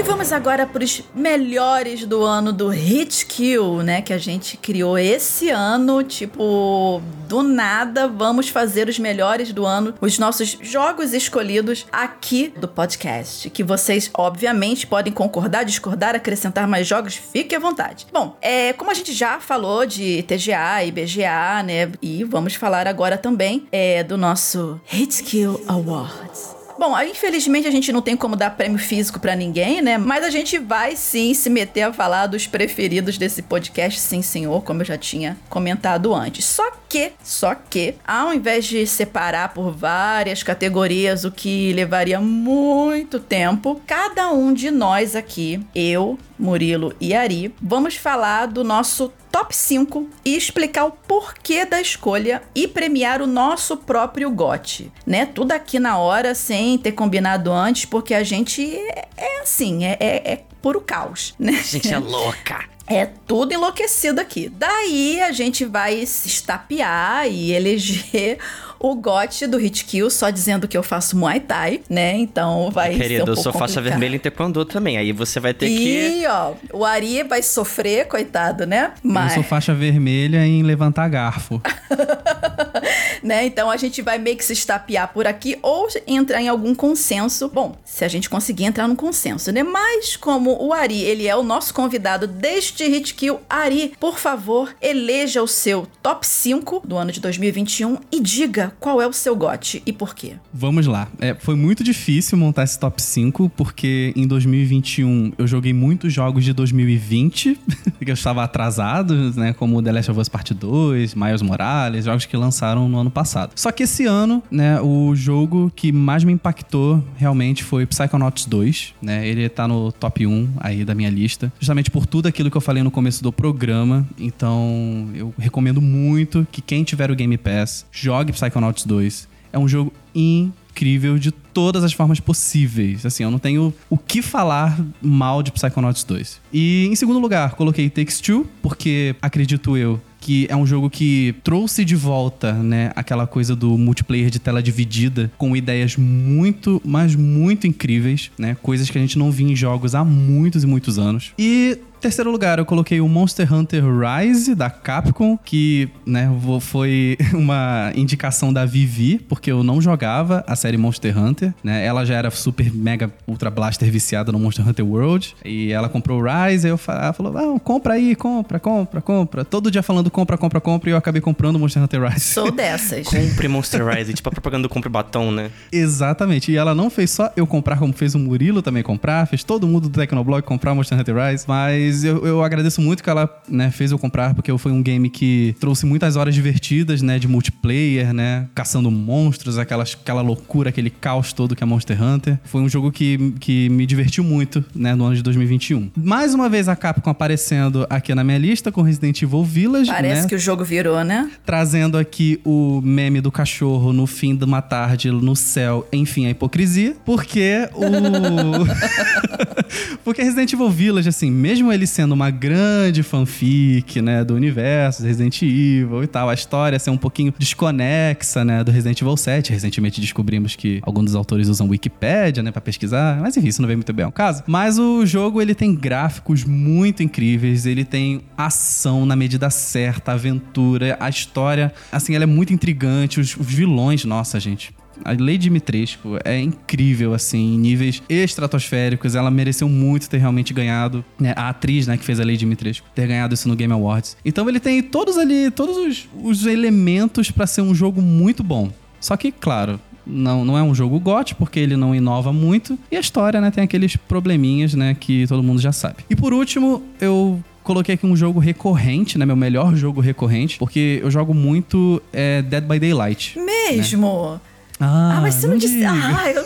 Vamos agora para os melhores do ano do Hit Kill, né? Que a gente criou esse ano, tipo, do nada, vamos fazer os melhores do ano, os nossos jogos escolhidos aqui do podcast. Que vocês, obviamente, podem concordar, discordar, acrescentar mais jogos, fique à vontade. Bom, é, como a gente já falou de TGA e BGA, né? E vamos falar agora também é, do nosso Hit Kill Awards. Bom, infelizmente a gente não tem como dar prêmio físico para ninguém, né? Mas a gente vai sim se meter a falar dos preferidos desse podcast, sim, senhor, como eu já tinha comentado antes. Só que, só que, ao invés de separar por várias categorias, o que levaria muito tempo, cada um de nós aqui, eu, Murilo e Ari, vamos falar do nosso top 5 e explicar o porquê da escolha e premiar o nosso próprio gote, né? Tudo aqui na hora, sem ter combinado antes, porque a gente é, é assim, é, é, é puro caos, né? A
gente é louca. (laughs)
É tudo enlouquecido aqui. Daí a gente vai se estapear e eleger o gote do Hit Kill só dizendo que eu faço Muay Thai, né? Então vai
Querido,
ser um
eu sou faixa vermelha em Taekwondo também. Aí você vai ter
e,
que...
E, ó, o Ari vai sofrer, coitado, né?
Mas... Eu sou faixa vermelha em levantar garfo. (laughs)
né? Então a gente vai meio que se estapear por aqui ou entrar em algum consenso. Bom, se a gente conseguir entrar num consenso, né? Mas como o Ari, ele é o nosso convidado deste Hit Kill, Ari, por favor, eleja o seu top 5 do ano de 2021 e diga qual é o seu gote e por quê?
Vamos lá. É, foi muito difícil montar esse top 5, porque em 2021 eu joguei muitos jogos de 2020, (laughs) que eu estava atrasado, né? Como The Last of Us Part 2, Miles Morales, jogos que lançaram no ano passado. Só que esse ano, né, o jogo que mais me impactou realmente foi Psychonauts 2, né? Ele tá no top 1 aí da minha lista, justamente por tudo aquilo que eu falei no começo do programa. Então, eu recomendo muito que quem tiver o Game Pass jogue Psychonauts Psychonauts 2 é um jogo incrível de todas as formas possíveis. Assim, eu não tenho o que falar mal de Psychonauts 2. E em segundo lugar, coloquei Takes Two, porque acredito eu que é um jogo que trouxe de volta, né, aquela coisa do multiplayer de tela dividida com ideias muito, mas muito incríveis, né? Coisas que a gente não via em jogos há muitos e muitos anos. E terceiro lugar, eu coloquei o Monster Hunter Rise da Capcom, que, né, foi (laughs) uma indicação da Vivi, porque eu não jogava a série Monster Hunter, né? Ela já era super mega ultra blaster viciada no Monster Hunter World, e ela comprou o Rise, aí eu ela falou: "Ah, compra aí, compra, compra, compra". Todo dia falando compra, compra, compra, e eu acabei comprando o Monster Hunter Rise.
Sou dessas. (laughs)
compre Monster Rise, tipo a propaganda do compre batom, né?
Exatamente. E ela não fez só eu comprar, como fez o Murilo também comprar, fez todo mundo do Tecnoblog comprar Monster Hunter Rise, mas mas eu, eu agradeço muito que ela né, fez eu comprar, porque foi um game que trouxe muitas horas divertidas, né? De multiplayer, né? Caçando monstros, aquelas, aquela loucura, aquele caos todo que é Monster Hunter. Foi um jogo que, que me divertiu muito, né? No ano de 2021. Mais uma vez a Capcom aparecendo aqui na minha lista com Resident Evil Village.
Parece
né?
que o jogo virou, né?
Trazendo aqui o meme do cachorro no fim de uma tarde no céu, enfim, a hipocrisia. Porque o. (laughs) (laughs) porque Resident Evil Village, assim, mesmo ele sendo uma grande fanfic, né, do universo Resident Evil e tal, a história ser um pouquinho desconexa, né, do Resident Evil 7. Recentemente descobrimos que alguns dos autores usam Wikipedia, né, para pesquisar, mas enfim, isso não vem muito bem ao caso. Mas o jogo ele tem gráficos muito incríveis, ele tem ação na medida certa, aventura, a história, assim, ela é muito intrigante, os, os vilões, nossa, gente, a Lady Dimitrescu é incrível, assim, em níveis estratosféricos. Ela mereceu muito ter realmente ganhado. Né? A atriz, né, que fez a Lady Dimitrescu, ter ganhado isso no Game Awards. Então ele tem todos ali, todos os, os elementos para ser um jogo muito bom. Só que, claro, não, não é um jogo GOT, porque ele não inova muito. E a história, né, tem aqueles probleminhas, né, que todo mundo já sabe. E por último, eu coloquei aqui um jogo recorrente, né? Meu melhor jogo recorrente, porque eu jogo muito é, Dead by Daylight.
Mesmo?
Né? Ah,
ah, mas você não, não disse. Ah, eu...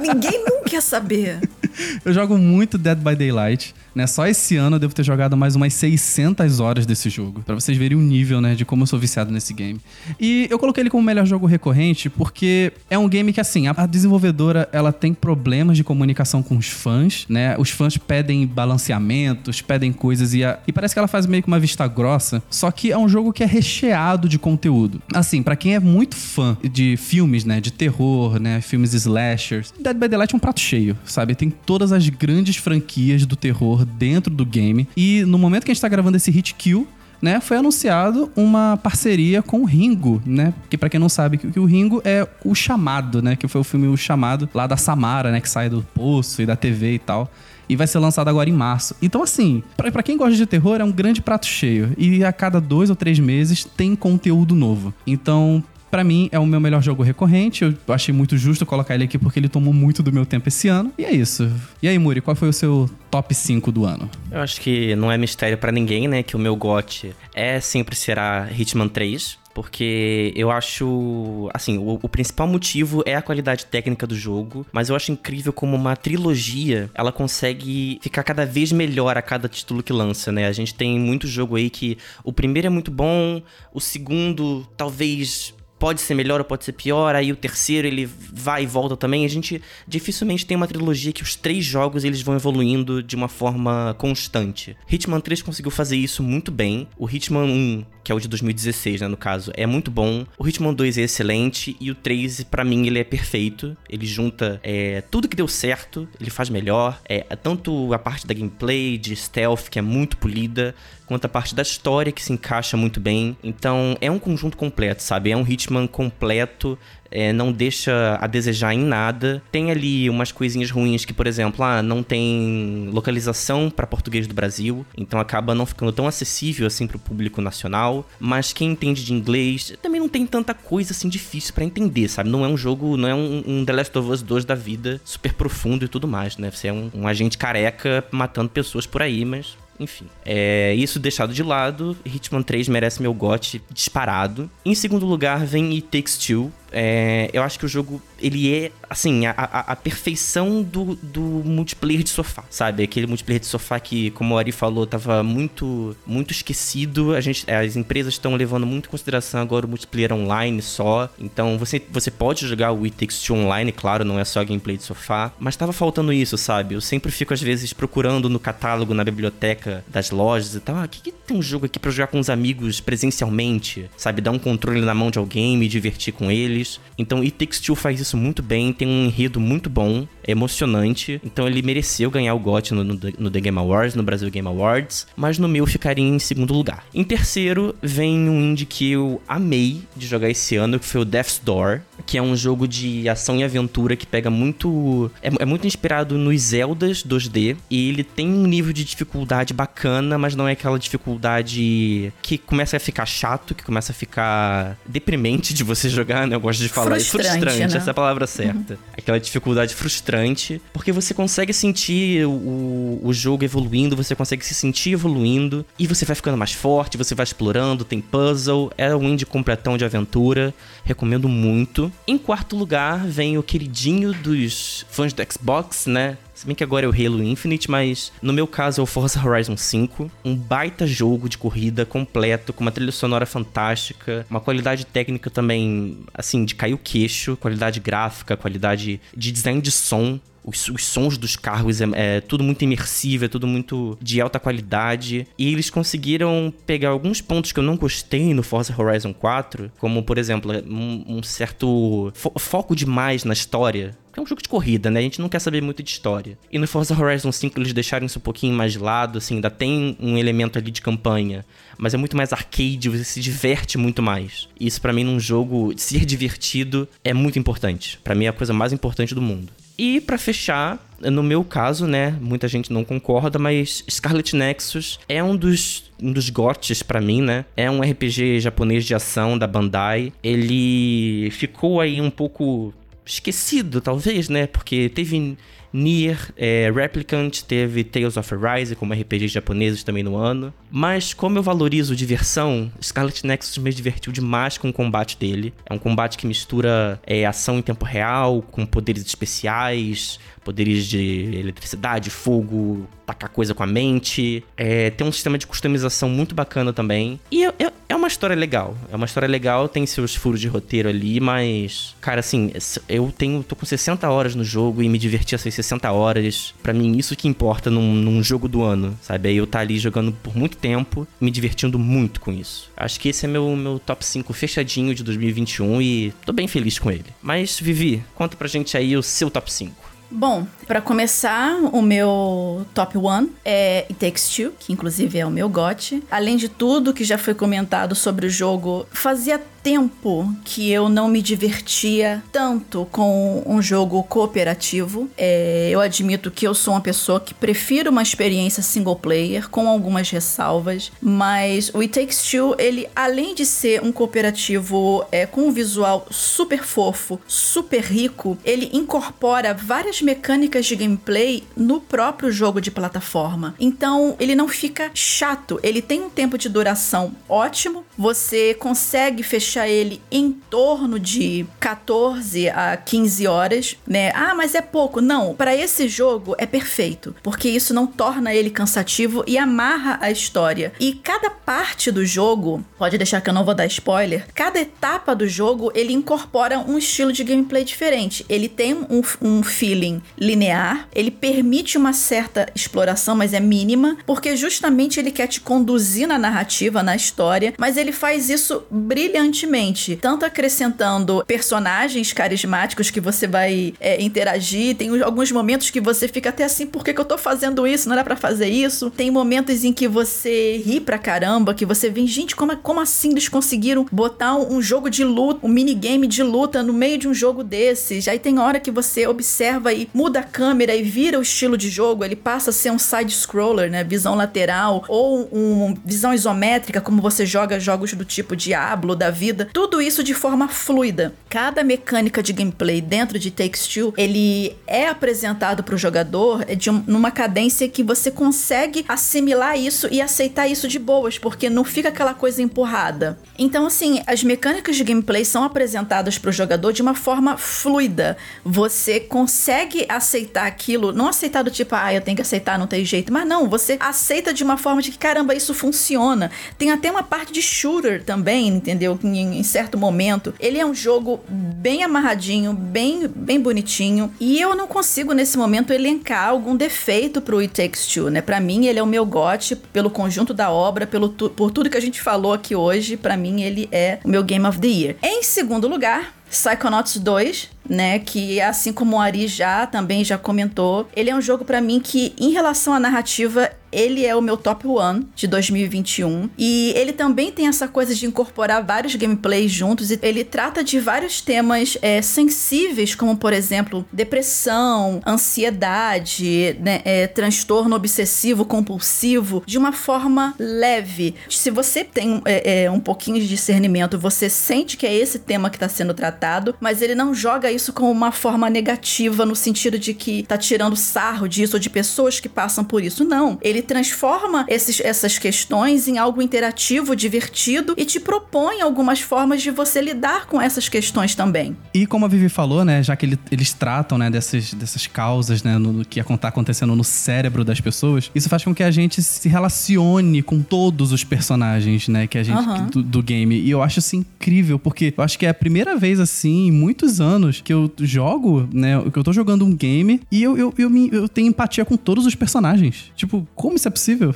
ninguém (laughs) nunca quer saber. (laughs)
eu jogo muito Dead by Daylight. Né? Só esse ano eu devo ter jogado mais umas 600 horas desse jogo. para vocês verem o nível, né, de como eu sou viciado nesse game. E eu coloquei ele como melhor jogo recorrente porque é um game que, assim, a desenvolvedora, ela tem problemas de comunicação com os fãs, né? Os fãs pedem balanceamentos, pedem coisas e, a... e parece que ela faz meio que uma vista grossa. Só que é um jogo que é recheado de conteúdo. Assim, para quem é muito fã de filmes, né, de terror, né, filmes slashers, Dead by Daylight é um prato cheio, sabe? Tem todas as grandes franquias do terror dentro do game. E no momento que a gente tá gravando esse Hit Kill, né, foi anunciado uma parceria com o Ringo, né? Que para quem não sabe, que, que, o Ringo é o chamado, né? Que foi o filme O Chamado lá da Samara, né? Que sai do poço e da TV e tal. E vai ser lançado agora em março. Então, assim, para quem gosta de terror, é um grande prato cheio. E a cada dois ou três meses tem conteúdo novo. Então, para mim, é o meu melhor jogo recorrente. Eu achei muito justo colocar ele aqui porque ele tomou muito do meu tempo esse ano. E é isso. E aí, Muri, qual foi o seu top 5 do ano?
Eu acho que não é mistério para ninguém, né? Que o meu GOT é sempre será Hitman 3 porque eu acho, assim, o, o, principal motivo é a qualidade técnica do jogo, mas eu acho incrível como uma trilogia, ela consegue ficar cada vez melhor a cada título que lança, né? A gente tem muito jogo aí que o primeiro é muito bom, o segundo talvez pode ser melhor ou pode ser pior, aí o terceiro ele vai e volta também. A gente dificilmente tem uma trilogia que os três jogos eles vão evoluindo de uma forma constante. Hitman 3 conseguiu fazer isso muito bem. O Hitman 1, que é o de 2016, né, no caso, é muito bom. O Hitman 2 é excelente e o 3, para mim, ele é perfeito. Ele junta é, tudo que deu certo, ele faz melhor. É, tanto a parte da gameplay, de stealth, que é muito polida, quanto a parte da história, que se encaixa muito bem. Então, é um conjunto completo, sabe? É um Hitman completo é, não deixa a desejar em nada. Tem ali umas coisinhas ruins que, por exemplo, ah, não tem localização para português do Brasil, então acaba não ficando tão acessível assim para o público nacional. Mas quem entende de inglês também não tem tanta coisa assim difícil para entender, sabe? Não é um jogo, não é um, um, The Last of Us 2 da vida super profundo e tudo mais, né? Você é um, um agente careca matando pessoas por aí, mas enfim, é, isso deixado de lado, Hitman 3 merece meu gote disparado. Em segundo lugar vem It Takes Two, é, eu acho que o jogo, ele é, assim, a, a, a, perfeição do, do multiplayer de sofá, sabe? Aquele multiplayer de sofá que, como o Ari falou, tava muito, muito esquecido. A gente, as empresas estão levando muito em consideração agora o multiplayer online só. Então, você, você pode jogar o It Takes Two online, claro, não é só gameplay de sofá. Mas tava faltando isso, sabe? Eu sempre fico, às vezes, procurando no catálogo, na biblioteca das lojas e tal. Ah, que, que tem um jogo aqui pra jogar com os amigos presencialmente? Sabe? Dar um controle na mão de alguém, me divertir com eles Então, It Takes Two faz isso muito bem, tem um enredo muito bom, emocionante. Então, ele mereceu ganhar o GOT no, no, no, The Game Awards, no Brasil Game Awards, mas no meu ficaria em segundo lugar. Em terceiro, vem um indie que eu amei de jogar esse ano, que foi o Death's Door, que é um jogo de ação e aventura que pega muito. É, é muito inspirado nos Zeldas 2D, e ele tem um nível de dificuldade bacana, mas não é aquela dificuldade que começa a ficar chato, que começa a ficar deprimente de você (laughs) jogar, né? Eu gosto de falar frustrante, frustrante né? essa é a palavra certa. Uhum. Aquela dificuldade frustrante, porque você consegue sentir o, o jogo evoluindo, você consegue se sentir evoluindo, e você vai ficando mais forte, você vai explorando, tem puzzle, é um indie completão de aventura, recomendo muito. Em quarto lugar vem o queridinho dos fãs do Xbox, né? Se bem que agora é o Halo Infinite, mas no meu caso é o Forza Horizon 5. Um baita jogo de corrida completo, com uma trilha sonora fantástica, uma qualidade técnica também, assim, de cair o queixo, qualidade gráfica, qualidade de design de som os, os, sons dos carros é, é, tudo muito imersivo, é tudo muito de alta qualidade. E eles conseguiram pegar alguns pontos que eu não gostei no Forza Horizon 4, como por exemplo, um, um certo fo foco demais na história é um jogo de corrida, né? A gente não quer saber muito de história. E no Forza Horizon 5 eles deixaram isso um pouquinho mais de lado, assim, ainda tem um elemento ali de campanha, mas é muito mais arcade, você se diverte muito mais. E isso para mim num jogo ser divertido é muito importante. Para mim é a coisa mais importante do mundo. E para fechar, no meu caso, né, muita gente não concorda, mas Scarlet Nexus é um dos um dos gotes para mim, né? É um RPG japonês de ação da Bandai. Ele ficou aí um pouco esquecido, talvez, né? Porque teve Nier, é, Replicant, teve Tales of Arise como RPGs japoneses também no ano. Mas como eu valorizo diversão, Scarlet Nexus me divertiu demais com o combate dele. É um combate que mistura é, ação em tempo real, com poderes especiais, poderes de eletricidade, fogo, tacar coisa com a mente. É, tem um sistema de customização muito bacana também. E é, é, é, uma história legal. É uma história legal, tem seus furos de roteiro ali, mas. Cara, assim, eu tenho. tô com 60 horas no jogo e me diverti essas 60 horas. para mim, isso que importa num, num jogo do ano, sabe? Aí eu tá ali jogando por muito tempo, me divertindo muito com isso. Acho que esse é meu, meu top 5 fechadinho de 2021 e tô bem feliz com ele. Mas, Vivi, conta pra gente aí o seu top 5.
Bom, para começar, o meu top one é It Takes Two, que inclusive é o meu gote. Além de tudo que já foi comentado sobre o jogo, fazia tempo que eu não me divertia tanto com um jogo cooperativo. É, eu admito que eu sou uma pessoa que prefiro uma experiência single player, com algumas ressalvas, mas o It Takes Two, ele, além de ser um cooperativo é, com um visual super fofo, super rico, ele incorpora várias mecânicas de gameplay no próprio jogo de plataforma. Então, ele não fica chato. Ele tem um tempo de duração ótimo. Você consegue fechar ele em torno de 14 a 15 horas, né? Ah, mas é pouco. Não, para esse jogo é perfeito, porque isso não torna ele cansativo e amarra a história. E cada parte do jogo, pode deixar que eu não vou dar spoiler, cada etapa do jogo ele incorpora um estilo de gameplay diferente. Ele tem um, um feeling linear, ele permite uma certa exploração, mas é mínima, porque justamente ele quer te conduzir na narrativa, na história, mas ele faz isso brilhantemente, tanto acrescentando personagens carismáticos que você vai é, interagir, tem alguns momentos que você fica até assim, por que, que eu tô fazendo isso? Não era para fazer isso? Tem momentos em que você ri pra caramba, que você vê, gente, como, como assim eles conseguiram botar um, um jogo de luta, um minigame de luta no meio de um jogo desses? Aí tem hora que você observa e muda a câmera e vira o estilo de jogo, ele passa a ser um side-scroller, né? Visão lateral, ou um visão isométrica, como você joga jogos do tipo Diablo, da vida. Tudo isso de forma fluida. Cada mecânica de gameplay dentro de Takes Two, ele é apresentado para o jogador de um, numa cadência que você consegue assimilar isso e aceitar isso de boas, porque não fica aquela coisa empurrada. Então, assim, as mecânicas de gameplay são apresentadas para o jogador de uma forma fluida. Você consegue aceitar aquilo, não aceitar do tipo, ah, eu tenho que aceitar, não tem jeito, mas não, você aceita de uma forma de que, caramba, isso funciona. Tem até uma parte de shooter também, entendeu? Em, em certo momento. Ele é um jogo bem amarradinho, bem, bem bonitinho, e eu não consigo nesse momento elencar algum defeito pro It Takes Two, né? Para mim, ele é o meu gote pelo conjunto da obra, pelo tu, por tudo que a gente falou aqui hoje. Para mim, ele é o meu Game of the Year. Em segundo lugar, Psychonauts 2, né, que assim como o Ari já também já comentou, ele é um jogo para mim que em relação à narrativa ele é o meu top one de 2021 e ele também tem essa coisa de incorporar vários gameplays juntos e ele trata de vários temas é, sensíveis, como por exemplo depressão, ansiedade, né, é, transtorno obsessivo compulsivo, de uma forma leve. Se você tem é, é um pouquinho de discernimento, você sente que é esse tema que está sendo tratado, mas ele não joga isso como uma forma negativa no sentido de que tá tirando sarro disso ou de pessoas que passam por isso. Não. Ele transforma esses, essas questões em algo interativo, divertido e te propõe algumas formas de você lidar com essas questões também.
E como a Vivi falou, né, já que ele, eles tratam, né, dessas, dessas causas, né, no, no que está acontecendo no cérebro das pessoas, isso faz com que a gente se relacione com todos os personagens, né, que a gente uhum. do, do game. E eu acho isso incrível, porque eu acho que é a primeira vez assim em muitos anos que eu jogo, né? Que eu tô jogando um game e eu, eu, eu, me, eu tenho empatia com todos os personagens. Tipo, como isso é possível?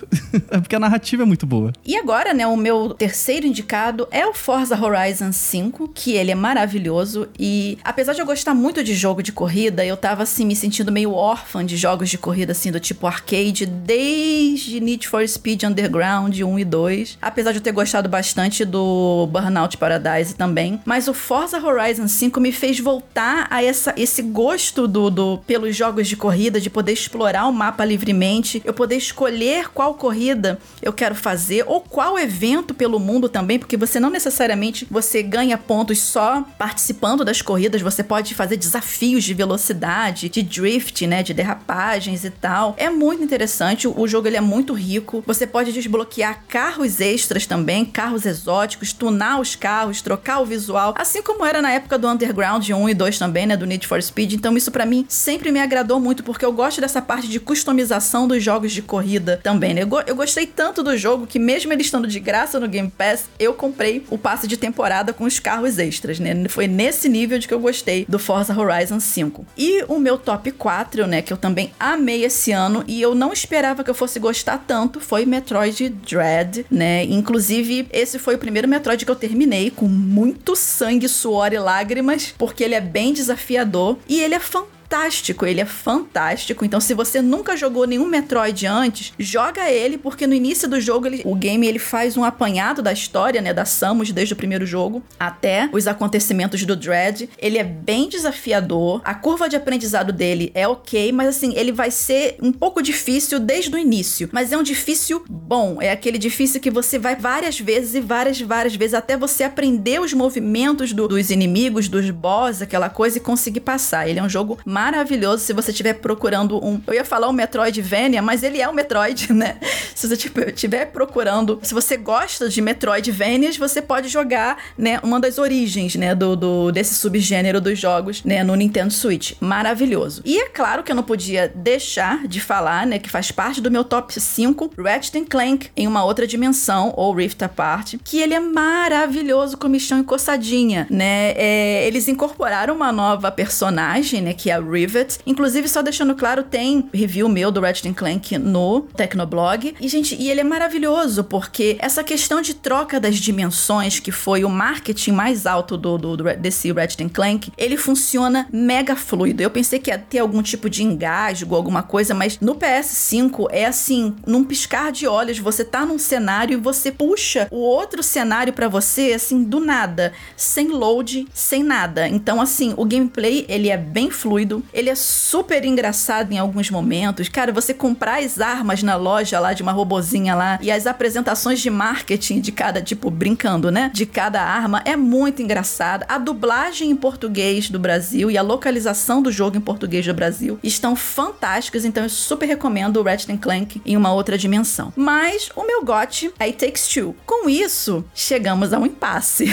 é (laughs) porque a narrativa é muito boa.
E agora, né, o meu terceiro indicado é o Forza Horizon 5, que ele é maravilhoso. E apesar de eu gostar muito de jogo de corrida, eu tava assim, me sentindo meio órfã de jogos de corrida, assim, do tipo arcade, desde Need for Speed Underground 1 e 2. Apesar de eu ter gostado bastante do Burnout Paradise também. Mas o Forza Horizon 5 me fez voltar a essa, esse gosto do, do pelos jogos de corrida, de poder explorar o mapa livremente, eu poder escolher qual corrida eu quero fazer ou qual evento pelo mundo também, porque você não necessariamente você ganha pontos só participando das corridas, você pode fazer desafios de velocidade, de drift, né, de derrapagens e tal. É muito interessante, o jogo ele é muito rico. Você pode desbloquear carros extras também, carros exóticos, tunar os carros, trocar o visual, assim como era na época do Underground 1 e 2 também, né, do Need for Speed. Então isso para mim sempre me agradou muito porque eu gosto dessa parte de customização dos jogos de corrida também, né? Eu, eu gostei tanto do jogo que mesmo ele estando de graça no Game Pass, eu comprei o passe de temporada com os carros extras, né? Foi nesse nível de que eu gostei do Forza Horizon 5. E o meu top 4, né, que eu também amei esse ano e eu não esperava que eu fosse gostar tanto, foi Metroid Dread, né? Inclusive, esse foi o primeiro Metroid que eu terminei com muito sangue, suor e lágrimas, porque ele é bem desafiador e ele é fantástico fantástico, ele é fantástico. Então, se você nunca jogou nenhum Metroid antes, joga ele, porque no início do jogo ele, o game ele faz um apanhado da história, né, da Samus desde o primeiro jogo até os acontecimentos do Dread. Ele é bem desafiador. A curva de aprendizado dele é ok, mas assim, ele vai ser um pouco difícil desde o início, mas é um difícil bom. É aquele difícil que você vai várias vezes e várias várias vezes até você aprender os movimentos do, dos inimigos, dos boss, aquela coisa e conseguir passar. Ele é um jogo maravilhoso se você estiver procurando um. Eu ia falar um Metroidvania, mas ele é um Metroid, (laughs) né? Se você estiver procurando. Se você gosta de Metroidvanias, você pode jogar, né? Uma das origens, né? Do, do, desse subgênero dos jogos, né? No Nintendo Switch. Maravilhoso. E é claro que eu não podia deixar de falar, né? Que faz parte do meu top 5, Ratchet Clank em uma outra dimensão, ou Rift Apart, que ele é maravilhoso com michão encostadinha, né? É, eles incorporaram uma nova personagem, né? Que é a Rivet. Inclusive, só deixando claro, tem review meu do Ratchet Clank no Tecnoblog. E, gente, e ele é maravilhoso, porque essa questão de troca das dimensões, que foi o marketing mais alto do, do, do desse Ratchet Clank, ele funciona mega fluido. Eu pensei que ia ter algum tipo de engasgo, alguma coisa, mas no PS5 é assim, num piscar de olhos, você tá num cenário e você puxa o outro cenário para você, assim, do nada, sem load, sem nada. Então, assim, o gameplay, ele é bem fluido, ele é super engraçado em alguns momentos. Cara, você comprar as armas na loja lá de uma robozinha lá e as apresentações de marketing de cada, tipo, brincando, né? De cada arma é muito engraçada. A dublagem em português do Brasil e a localização do jogo em português do Brasil estão fantásticas, então eu super recomendo o Ratchet Clank em uma outra dimensão. Mas o meu gote é It Takes Two. Com isso, chegamos a um impasse.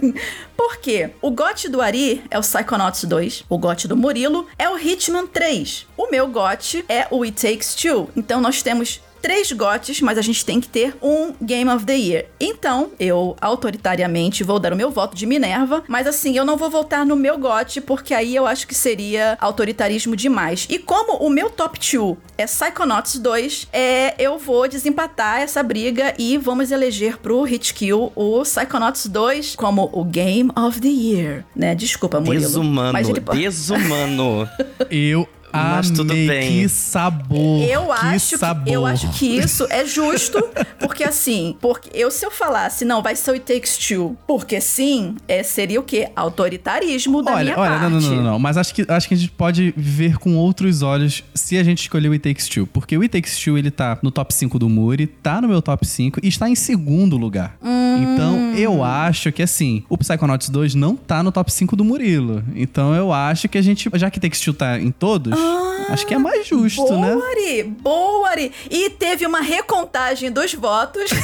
(laughs) Por quê? O gote do Ari é o Psychonauts 2, o gote do Murilo é o Hitman 3. O meu gote é o It Takes Two. Então nós temos três GOTs, mas a gente tem que ter um Game of the Year. Então, eu autoritariamente vou dar o meu voto de Minerva, mas assim, eu não vou votar no meu GOT, porque aí eu acho que seria autoritarismo demais. E como o meu top 2 é Psychonauts 2, é, eu vou desempatar essa briga e vamos eleger pro Hit Kill o Psychonauts 2 como o Game of the Year, né? Desculpa, Murilo.
Desumano, mas ele... desumano. (laughs)
eu mas tudo bem. Que sabor.
Eu
que
acho
sabor.
Que, eu acho que isso é justo, porque assim, porque eu se eu falasse, não, vai ser o It Takes Two, porque sim, é, seria o quê? Autoritarismo da
olha,
minha
olha,
parte.
Não, não, não, não, mas acho que, acho que a gente pode ver com outros olhos se a gente escolher o It Takes Two, porque o It Takes Two, ele tá no top 5 do Muri, tá no meu top 5 e está em segundo lugar. Hum. Então, eu acho que assim, o Psychonauts 2 não tá no top 5 do Murilo. Então, eu acho que a gente, já que Takes Two tá em todos, ah, acho que é mais justo,
boa,
né?
Boa, Ari! Boa, Ari! E teve uma recontagem dos votos. (laughs)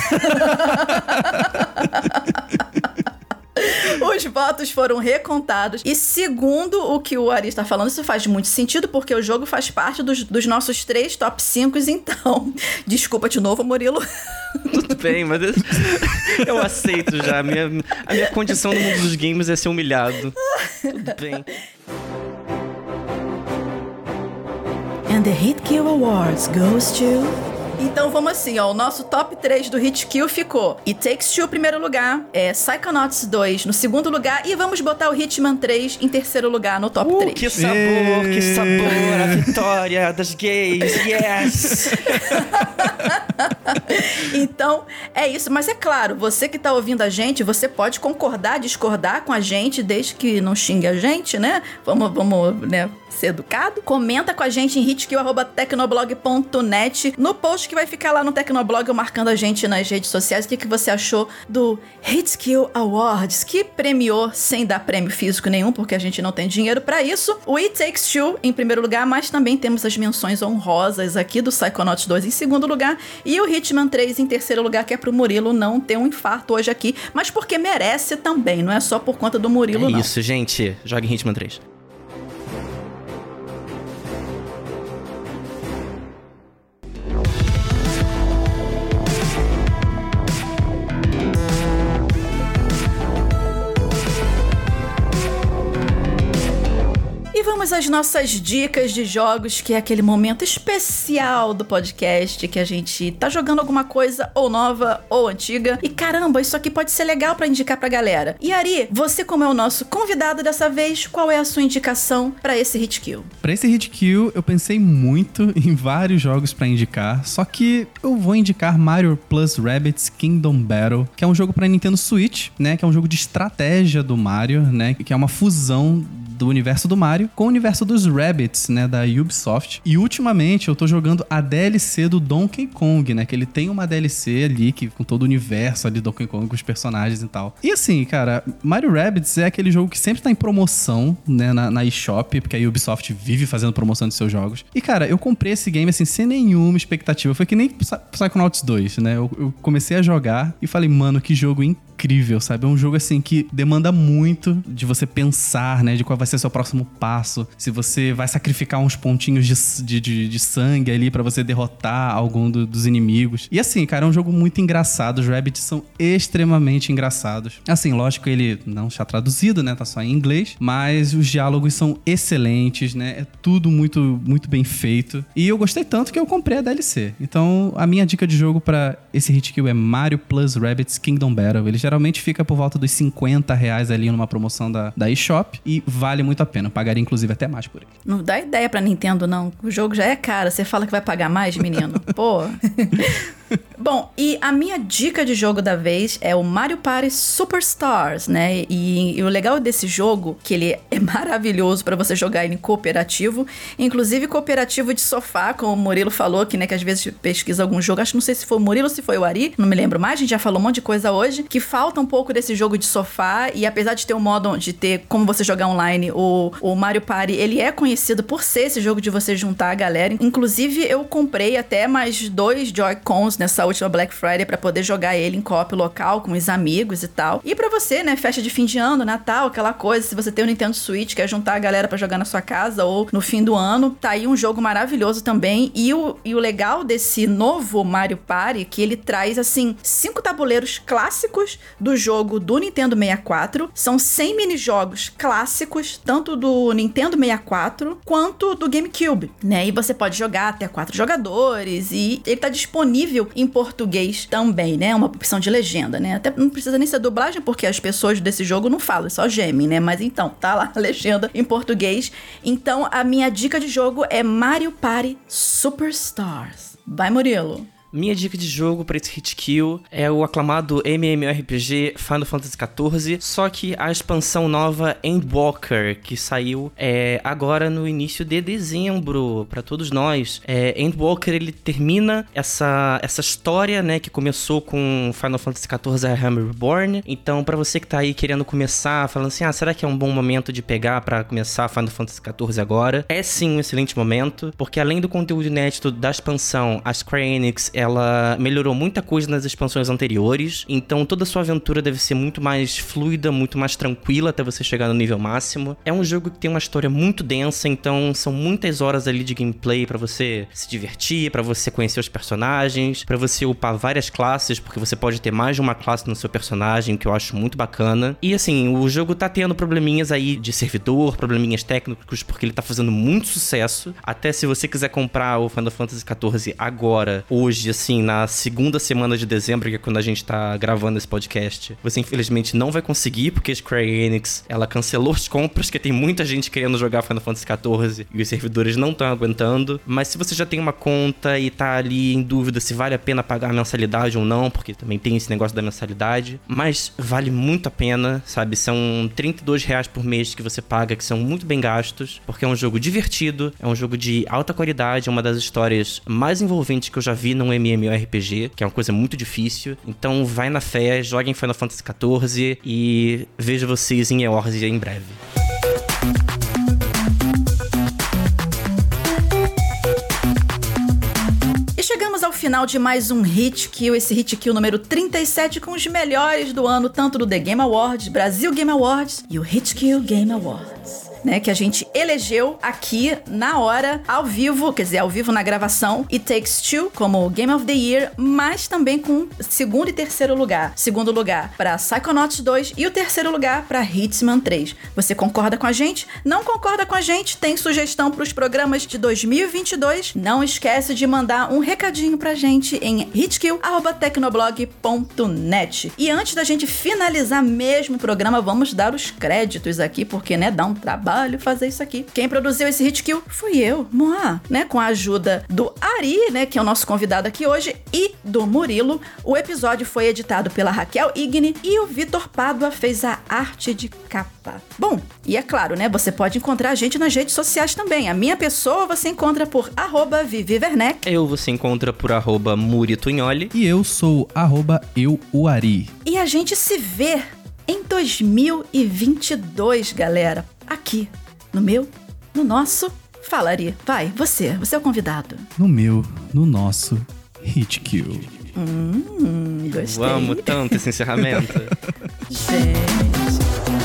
Os votos foram recontados. E segundo o que o Ari está falando, isso faz muito sentido, porque o jogo faz parte dos, dos nossos três top 5. Então, (laughs) desculpa de novo, Murilo. (laughs)
Tudo bem, mas eu, eu aceito já. A minha, a minha condição no mundo dos games é ser humilhado. Tudo bem.
And the Hit Kill Awards goes to. Então vamos assim, ó. O nosso top 3 do Hit Kill ficou It Takes Two, primeiro lugar, é Psychonauts 2 no segundo lugar, e vamos botar o Hitman 3 em terceiro lugar no top
uh,
3.
Que sabor, que sabor, a vitória das gays, yes! (laughs)
então, é isso. Mas é claro, você que tá ouvindo a gente, você pode concordar, discordar com a gente, desde que não xingue a gente, né? Vamos, vamos, né? Ser educado. Comenta com a gente em hitkill.tecnoblog.net no post que vai ficar lá no Tecnoblog marcando a gente nas redes sociais. O que, que você achou do Hitkill Awards, que premiou sem dar prêmio físico nenhum, porque a gente não tem dinheiro para isso. O It Takes Two em primeiro lugar, mas também temos as menções honrosas aqui do Psychonauts 2 em segundo lugar e o Hitman 3 em terceiro lugar, que é pro Murilo não ter um infarto hoje aqui, mas porque merece também, não é só por conta do Murilo,
é
não.
isso, gente. Jogue Hitman 3.
Às nossas dicas de jogos, que é aquele momento especial do podcast que a gente tá jogando alguma coisa ou nova ou antiga. E caramba, isso aqui pode ser legal para indicar pra galera. E Ari, você como é o nosso convidado dessa vez, qual é a sua indicação para esse hit kill?
Para esse hit kill, eu pensei muito (laughs) em vários jogos para indicar, só que eu vou indicar Mario Plus Rabbids Kingdom Battle, que é um jogo para Nintendo Switch, né, que é um jogo de estratégia do Mario, né, que é uma fusão do universo do Mario com o universo dos Rabbits, né, da Ubisoft. E ultimamente eu tô jogando a DLC do Donkey Kong, né, que ele tem uma DLC ali que com todo o universo ali do Donkey Kong com os personagens e tal. E assim, cara, Mario Rabbits é aquele jogo que sempre tá em promoção, né, na, na eShop, porque a Ubisoft vive fazendo promoção de seus jogos. E cara, eu comprei esse game assim sem nenhuma expectativa. Foi que nem Psychonauts 2, né? Eu, eu comecei a jogar e falei, mano, que jogo incrível sabe? É um jogo assim que demanda muito de você pensar, né? De qual vai ser seu próximo passo. Se você vai sacrificar uns pontinhos de, de, de, de sangue ali para você derrotar algum do, dos inimigos. E assim, cara, é um jogo muito engraçado. Os Rabbits são extremamente engraçados. Assim, lógico, ele não está traduzido, né? Tá só em inglês. Mas os diálogos são excelentes, né? É tudo muito, muito bem feito. E eu gostei tanto que eu comprei a DLC. Então, a minha dica de jogo para esse hit kill é Mario Plus Rabbits Kingdom Battle. Ele geralmente fica por volta dos 50 reais ali numa promoção da, da eShop e vale muito a pena. pagaria inclusive até mais por ele.
Não dá ideia pra Nintendo, não. O jogo já é caro. Você fala que vai pagar mais, menino? Pô. (laughs) (laughs) Bom, e a minha dica de jogo da vez é o Mario Party Superstars, né? E, e o legal desse jogo que ele é (laughs) maravilhoso para você jogar ele em cooperativo, inclusive cooperativo de sofá, como o Murilo falou, que né, que às vezes pesquisa algum jogo, acho que não sei se foi o Murilo ou se foi o Ari, não me lembro mais, a gente já falou um monte de coisa hoje, que falta um pouco desse jogo de sofá e apesar de ter um modo de ter como você jogar online, o, o Mario Party, ele é conhecido por ser esse jogo de você juntar a galera. Inclusive eu comprei até mais dois Joy-Cons nessa última Black Friday para poder jogar ele em copo local com os amigos e tal. E para você, né, festa de fim de ano, Natal, aquela coisa, se você tem o um Nintendo Switch, quer juntar a galera para jogar na sua casa ou no fim do ano, tá aí um jogo maravilhoso também. E o, e o legal desse novo Mario Party é que ele traz assim cinco tabuleiros clássicos do jogo do Nintendo 64. São 100 minijogos clássicos, tanto do Nintendo 64 quanto do GameCube, né? E você pode jogar até quatro jogadores e ele tá disponível em português também, né? Uma opção de legenda, né? Até não precisa nem ser dublagem, porque as pessoas desse jogo não falam, só gemem, né? Mas então, tá lá a (laughs) legenda em português. Então, a minha dica de jogo é Mario Party Superstars. Vai, Murilo!
Minha dica de jogo para esse hit kill é o aclamado MMORPG Final Fantasy XIV, só que a expansão nova Endwalker, que saiu é, agora no início de dezembro para todos nós. É, Endwalker ele termina essa, essa história, né, que começou com Final Fantasy XIV A Hammer Reborn. Então, para você que tá aí querendo começar, falando assim, ah, será que é um bom momento de pegar para começar Final Fantasy XIV agora? É sim um excelente momento, porque além do conteúdo inédito da expansão, a Square Enix ela melhorou muita coisa nas expansões anteriores, então toda a sua aventura deve ser muito mais fluida, muito mais tranquila até você chegar no nível máximo. É um jogo que tem uma história muito densa, então são muitas horas ali de gameplay para você se divertir, para você conhecer os personagens, para você upar várias classes, porque você pode ter mais de uma classe no seu personagem, que eu acho muito bacana. E assim, o jogo tá tendo probleminhas aí de servidor, probleminhas técnicos, porque ele tá fazendo muito sucesso. Até se você quiser comprar o Final Fantasy XIV agora, hoje, assim, na segunda semana de dezembro, que é quando a gente tá gravando esse podcast, você infelizmente não vai conseguir, porque a Square Enix, ela cancelou as compras, porque tem muita gente querendo jogar Final Fantasy XIV e os servidores não estão aguentando. Mas se você já tem uma conta e tá ali em dúvida se vale a pena pagar a mensalidade ou não, porque também tem esse negócio da mensalidade, mas vale muito a pena, sabe? São 32 reais por mês que você paga, que são muito bem gastos, porque é um jogo divertido, é um jogo de alta qualidade, é uma das histórias mais envolventes que eu já vi num MMORPG, que é uma coisa muito difícil. Então vai na fé, jogue em Final Fantasy XIV e vejo vocês em Eorzea em breve.
chegamos ao final de mais um Hit Kill, esse Hit Kill número 37 com os melhores do ano, tanto do The Game Awards, Brasil Game Awards e o Hit Kill Game Awards né? Que a gente elegeu aqui na hora, ao vivo, quer dizer, ao vivo na gravação, It Takes Two como Game of the Year, mas também com segundo e terceiro lugar. Segundo lugar para Psychonauts 2 e o terceiro lugar para Hitman 3. Você concorda com a gente? Não concorda com a gente? Tem sugestão para os programas de 2022? Não esquece de mandar um recadinho pra gente em hitkill@tecnoblog.net. E antes da gente finalizar mesmo o programa, vamos dar os créditos aqui porque né, dá um trabalho trabalho fazer isso aqui. Quem produziu esse Hit Kill fui eu, Moá, né? Com a ajuda do Ari, né? Que é o nosso convidado aqui hoje, e do Murilo. O episódio foi editado pela Raquel Igni e o Vitor Pádua fez a arte de capa. Bom, e é claro, né? Você pode encontrar a gente nas redes sociais também. A minha pessoa você encontra por arroba Vivi Werneck.
Eu você encontra por arroba Muritunholi.
E eu sou arroba euuari.
E a gente se vê em 2022, galera. Aqui, no meu, no nosso. Fala, Ari. Vai, você. Você é o convidado.
No meu, no nosso Hit Kill.
Hum, gostei.
Eu amo tanto esse encerramento. (laughs) (laughs)
Gente.